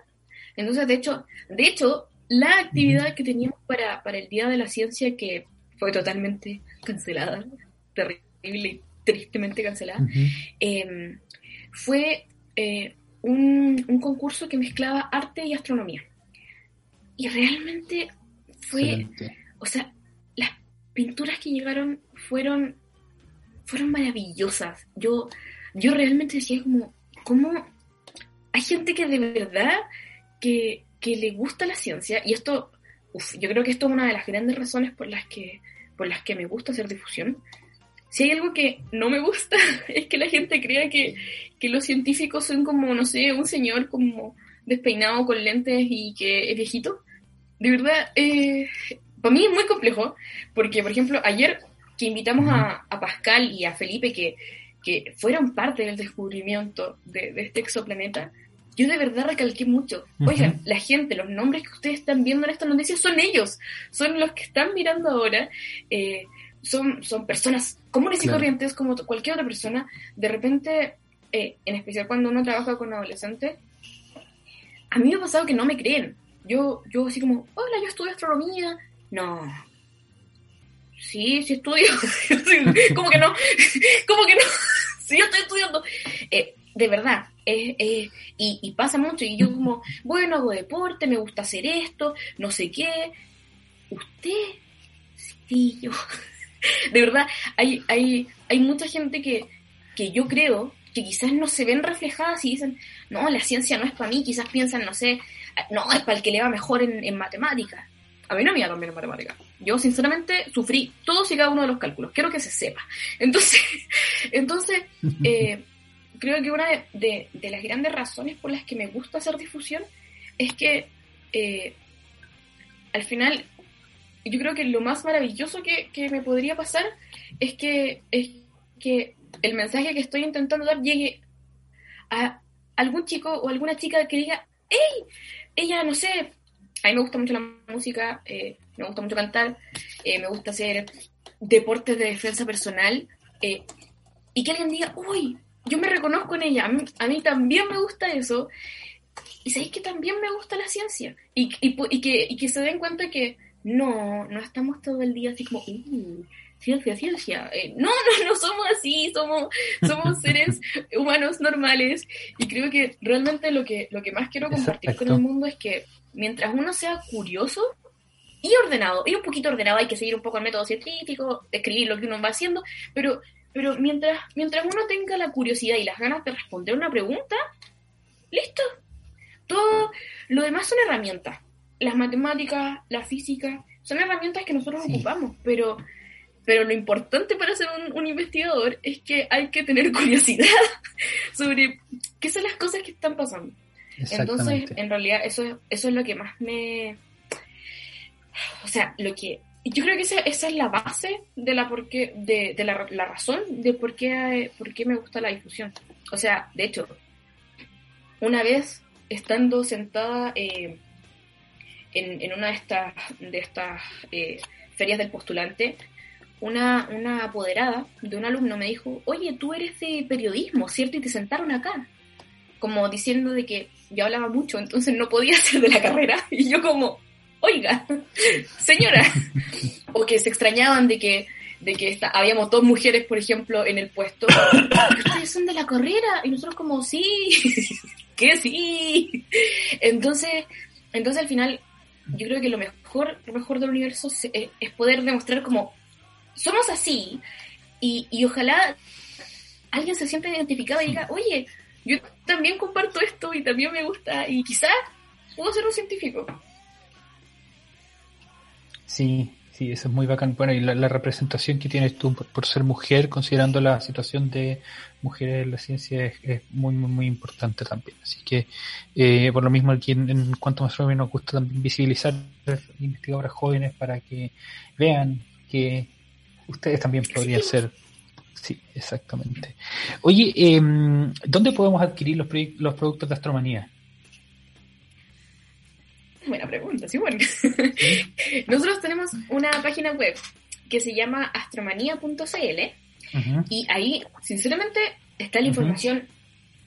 Entonces, de hecho, de hecho, la actividad que teníamos para, para el Día de la Ciencia, que fue totalmente cancelada, terrible y tristemente cancelada, eh, fue eh, un, un concurso que mezclaba arte y astronomía. Y realmente fue, Excelente. o sea, las pinturas que llegaron fueron, fueron maravillosas. Yo, yo realmente decía como, ¿cómo hay gente que de verdad que, que le gusta la ciencia? Y esto, uf, yo creo que esto es una de las grandes razones por las que, por las que me gusta hacer difusión. Si hay algo que no me gusta, es que la gente crea que, que los científicos son como, no sé, un señor como despeinado con lentes y que es viejito. De verdad, eh, para mí es muy complejo, porque, por ejemplo, ayer que invitamos a, a Pascal y a Felipe, que, que fueron parte del descubrimiento de, de este exoplaneta, yo de verdad recalqué mucho. Oigan, la gente, los nombres que ustedes están viendo en esta noticia son ellos, son los que están mirando ahora. Eh, son, son personas comunes y corrientes como cualquier otra persona. De repente, eh, en especial cuando uno trabaja con adolescentes, a mí me ha pasado que no me creen. Yo, yo así como, hola, yo estudio astronomía. No. Sí, sí estudio. ¿Cómo que no? ¿Cómo que no? sí, yo estoy estudiando. Eh, de verdad, y, y, pasa mucho. Y yo como, bueno, hago deporte, me gusta hacer esto, no sé qué. Usted, sí, yo. de verdad, hay, hay, hay mucha gente que, que yo creo que quizás no se ven reflejadas y dicen, no, la ciencia no es para mí, quizás piensan, no sé, no, es para el que le va mejor en, en matemáticas. A mí no me iba tan bien en matemáticas. Yo, sinceramente, sufrí todos y cada uno de los cálculos. Quiero que se sepa. Entonces, entonces eh, creo que una de, de, las grandes razones por las que me gusta hacer difusión es que eh, al final yo creo que lo más maravilloso que, que, me podría pasar es que, es que el mensaje que estoy intentando dar llegue a algún chico o alguna chica que diga, ¡Ey! Ella, no sé, a mí me gusta mucho la música, eh, me gusta mucho cantar, eh, me gusta hacer deportes de defensa personal, eh, y que alguien diga, uy, yo me reconozco en ella, a mí, también me gusta eso, y sabéis que también me gusta la ciencia, y, y, que, y que se den cuenta que no, no estamos todo el día así como, uh, ciencia, ciencia. Eh, no, no, no somos así, somos, somos seres humanos normales. Y creo que realmente lo que, lo que más quiero compartir con el mundo es que mientras uno sea curioso y ordenado, y un poquito ordenado, hay que seguir un poco el método científico, escribir lo que uno va haciendo, pero, pero mientras, mientras uno tenga la curiosidad y las ganas de responder una pregunta, listo. Todo lo demás son herramientas las matemáticas, la física, son herramientas que nosotros ocupamos, pero, pero lo importante para ser un, investigador es que hay que tener curiosidad sobre qué son las cosas que están pasando. Entonces, en realidad, eso, eso es lo que más me... O sea, lo que... Yo creo que esa, esa es la base de la, por de, de la, la, razón de por qué, por qué me gusta la difusión. O sea, de hecho, una vez estando sentada... Eh, en, una de estas, de estas eh, ferias del postulante, una, una apoderada de un alumno me dijo, oye, tú eres de periodismo, ¿cierto? Y te sentaron acá, como diciendo de que yo hablaba mucho, entonces no podía ser de la carrera. Y yo como, oiga, señora, o que se extrañaban de que de que habíamos dos mujeres, por ejemplo, en el puesto. Ustedes son de la carrera. Y nosotros como, sí, que sí. Entonces, entonces al final yo creo que lo mejor, lo mejor del universo eh, es, poder demostrar como somos así y, y, ojalá alguien se sienta identificado y diga, oye, yo también comparto esto y también me gusta y quizás puedo ser un científico. Sí, sí, eso es muy bacán. Bueno, y la, representación que tienes tú por, ser mujer, considerando la situación de mujeres en la ciencia, es, muy, muy, muy importante también. Así que, eh, por lo mismo, aquí en, cuanto a nosotros nos gusta también visibilizar investigadoras jóvenes para que vean que ustedes también podrían ser. Sí, exactamente. Oye, eh, ¿dónde podemos adquirir los, los productos de astromanía? Buena pregunta, sí, bueno. Nosotros tenemos una página web que se llama astromanía.cl y ahí, sinceramente, está la información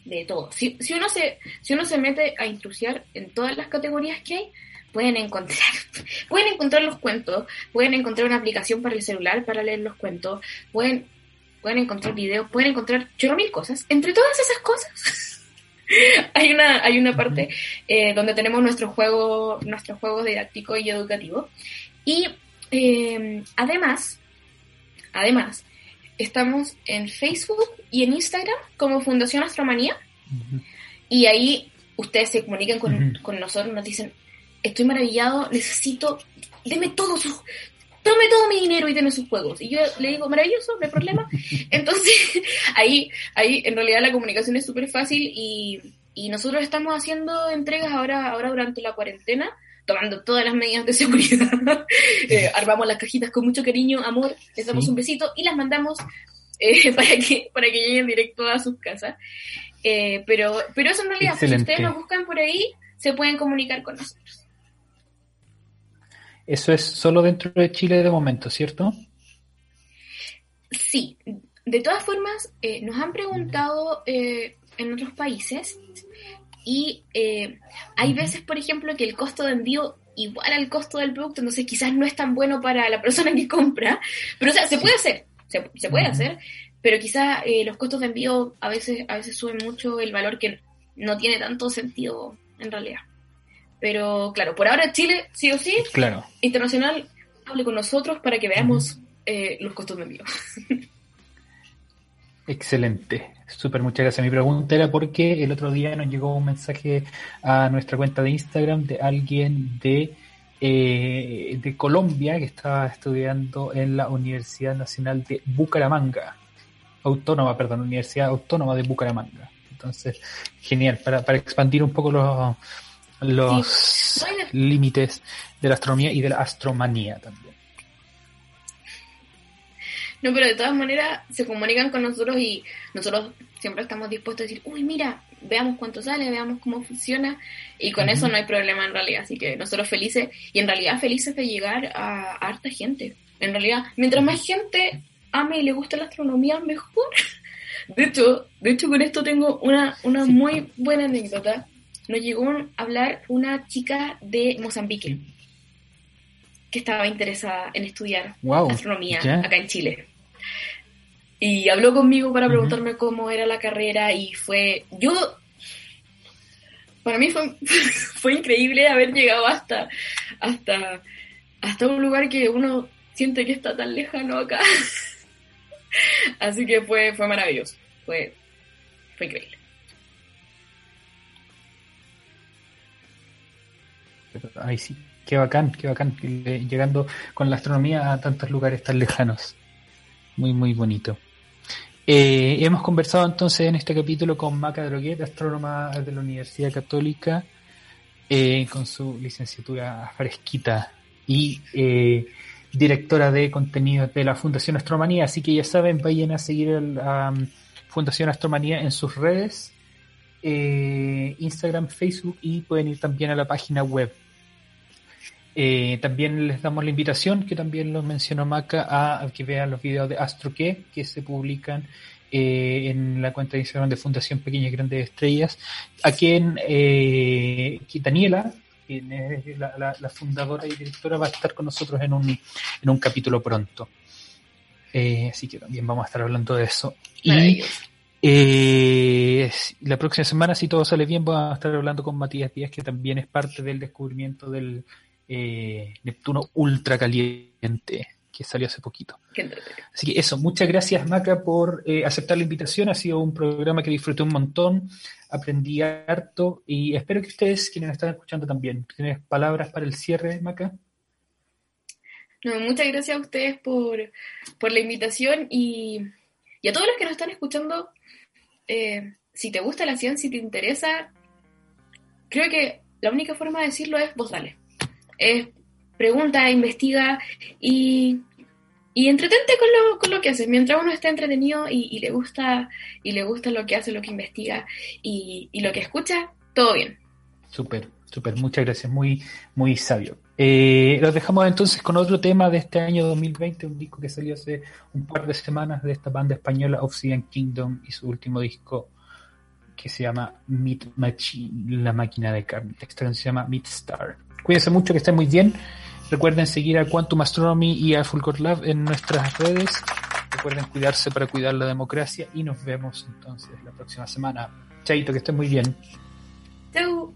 de todo. Si, si, uno se, si uno se mete a intrusiar en todas las categorías que hay, pueden encontrar, pueden encontrar los cuentos, pueden encontrar una aplicación para el celular para leer los cuentos, pueden, pueden encontrar videos, pueden encontrar chorro mil cosas. Entre todas esas cosas hay una, hay una parte eh, donde tenemos nuestro juego, nuestros juegos didáctico y educativo. Y em, además, además, estamos en Facebook y en Instagram como Fundación Astromanía. Y ahí ustedes se comunican con, con nosotros, nos dicen, estoy maravillado, necesito, deme todo su, tome todo mi dinero y deme sus juegos. Y yo le digo, maravilloso, no hay problema. Entonces, ahí, ahí en realidad la comunicación es súper fácil y, y nosotros estamos haciendo entregas ahora, ahora durante la cuarentena, tomando todas las medidas de seguridad. Eh, armamos las cajitas con mucho cariño, amor, les damos un besito y las mandamos eh, para, que, para que lleguen directo a sus casas. Eh, pero, pero eso en realidad, si Excelente. ustedes nos buscan por ahí, se pueden comunicar con nosotros. Eso es solo dentro de Chile de momento, ¿cierto? Sí, de todas formas, eh, nos han preguntado eh, en otros países y eh, hay veces, por ejemplo, que el costo de envío igual al costo del producto, entonces quizás no es tan bueno para la persona que compra, pero o sea, se puede hacer, se, se puede hacer, pero quizás eh, los costos de envío a veces, a veces suben mucho el valor que no tiene tanto sentido en realidad. Pero claro, por ahora Chile, sí o sí, Claro. internacional, hable con nosotros para que veamos eh, los costos de envío. Excelente, súper, muchas gracias. Mi pregunta era porque el otro día nos llegó un mensaje a nuestra cuenta de Instagram de alguien de, eh, de Colombia que estaba estudiando en la Universidad Nacional de Bucaramanga, Autónoma, perdón, Universidad Autónoma de Bucaramanga. Entonces, genial, para, para expandir un poco los, los Sí. Bueno. límites de la astronomía y de la astromanía también. No, pero de todas maneras se comunican con nosotros y nosotros siempre estamos dispuestos a decir, uy, mira, veamos cuánto sale, veamos cómo funciona y con eso no hay problema en realidad. Así que nosotros felices y en realidad felices de llegar a, a harta gente. En realidad, mientras más gente ame y le gusta la astronomía, mejor. De hecho, de hecho con esto tengo una, una Sí. muy buena anécdota. Nos llegó a hablar una chica de Mozambique que estaba interesada en estudiar Wow, astronomía acá en Chile. Y habló conmigo para preguntarme cómo era la carrera y fue, yo, para mí fue, fue increíble haber llegado hasta, hasta, hasta un lugar que uno siente que está tan lejano acá. Así que fue, fue maravilloso, fue, fue increíble. Ay, sí, qué bacán, qué bacán, llegando con la astronomía a tantos lugares tan lejanos. Muy, muy bonito. Eh, hemos conversado entonces en este capítulo con Maca Droguet, astrónoma de la Universidad Católica, eh, con su licenciatura fresquita y eh, directora de contenidos de la Fundación Astromanía. Así que ya saben, vayan a seguir a la um, Fundación Astromanía en sus redes, eh, Instagram, Facebook y pueden ir también a la página web. Eh, también les damos la invitación, que también lo mencionó Maca, a, a que vean los videos de AstroQué que se publican eh, en la cuenta de Instagram de Fundación Pequeñas y Grandes Estrellas, a quien eh, Daniela, quien es la, la- la fundadora y directora, va a estar con nosotros en un, en un capítulo pronto. Eh, así que también vamos a estar hablando de eso. Y eh, la próxima semana, si todo sale bien, vamos a estar hablando con Matías Díaz, que también es parte del descubrimiento del eh, Neptuno ultracaliente, que salió hace poquito. Así que eso, muchas gracias Maca por eh, aceptar la invitación. Ha sido un programa que disfruté un montón, aprendí harto y espero que ustedes, quienes nos están escuchando también, ¿tienes palabras para el cierre, Maca? No, muchas gracias a ustedes por, por la invitación y, y a todos los que nos están escuchando. eh, si te gusta la ciencia y te interesa, creo que la única forma de decirlo es vos dale. Es pregunta, investiga y, y entretente con lo, con lo que haces. Mientras uno está entretenido y, y le gusta y le gusta lo que hace, lo que investiga y, y lo que escucha, todo bien. Súper, súper, muchas gracias, muy, muy sabio. Eh, los dejamos entonces con otro tema de este año 2020, un disco que salió hace un par de semanas de esta banda española Obsidian Kingdom y su último disco que se llama Meat Machine, la máquina de carne. Esta canción se llama Meat Star. Cuídense mucho, que estén muy bien. Recuerden seguir a Quantum Astronomy y a Fulgor Lab en nuestras redes. Recuerden cuidarse para cuidar la democracia y nos vemos entonces la próxima semana. Chaito, que estén muy bien. Chau.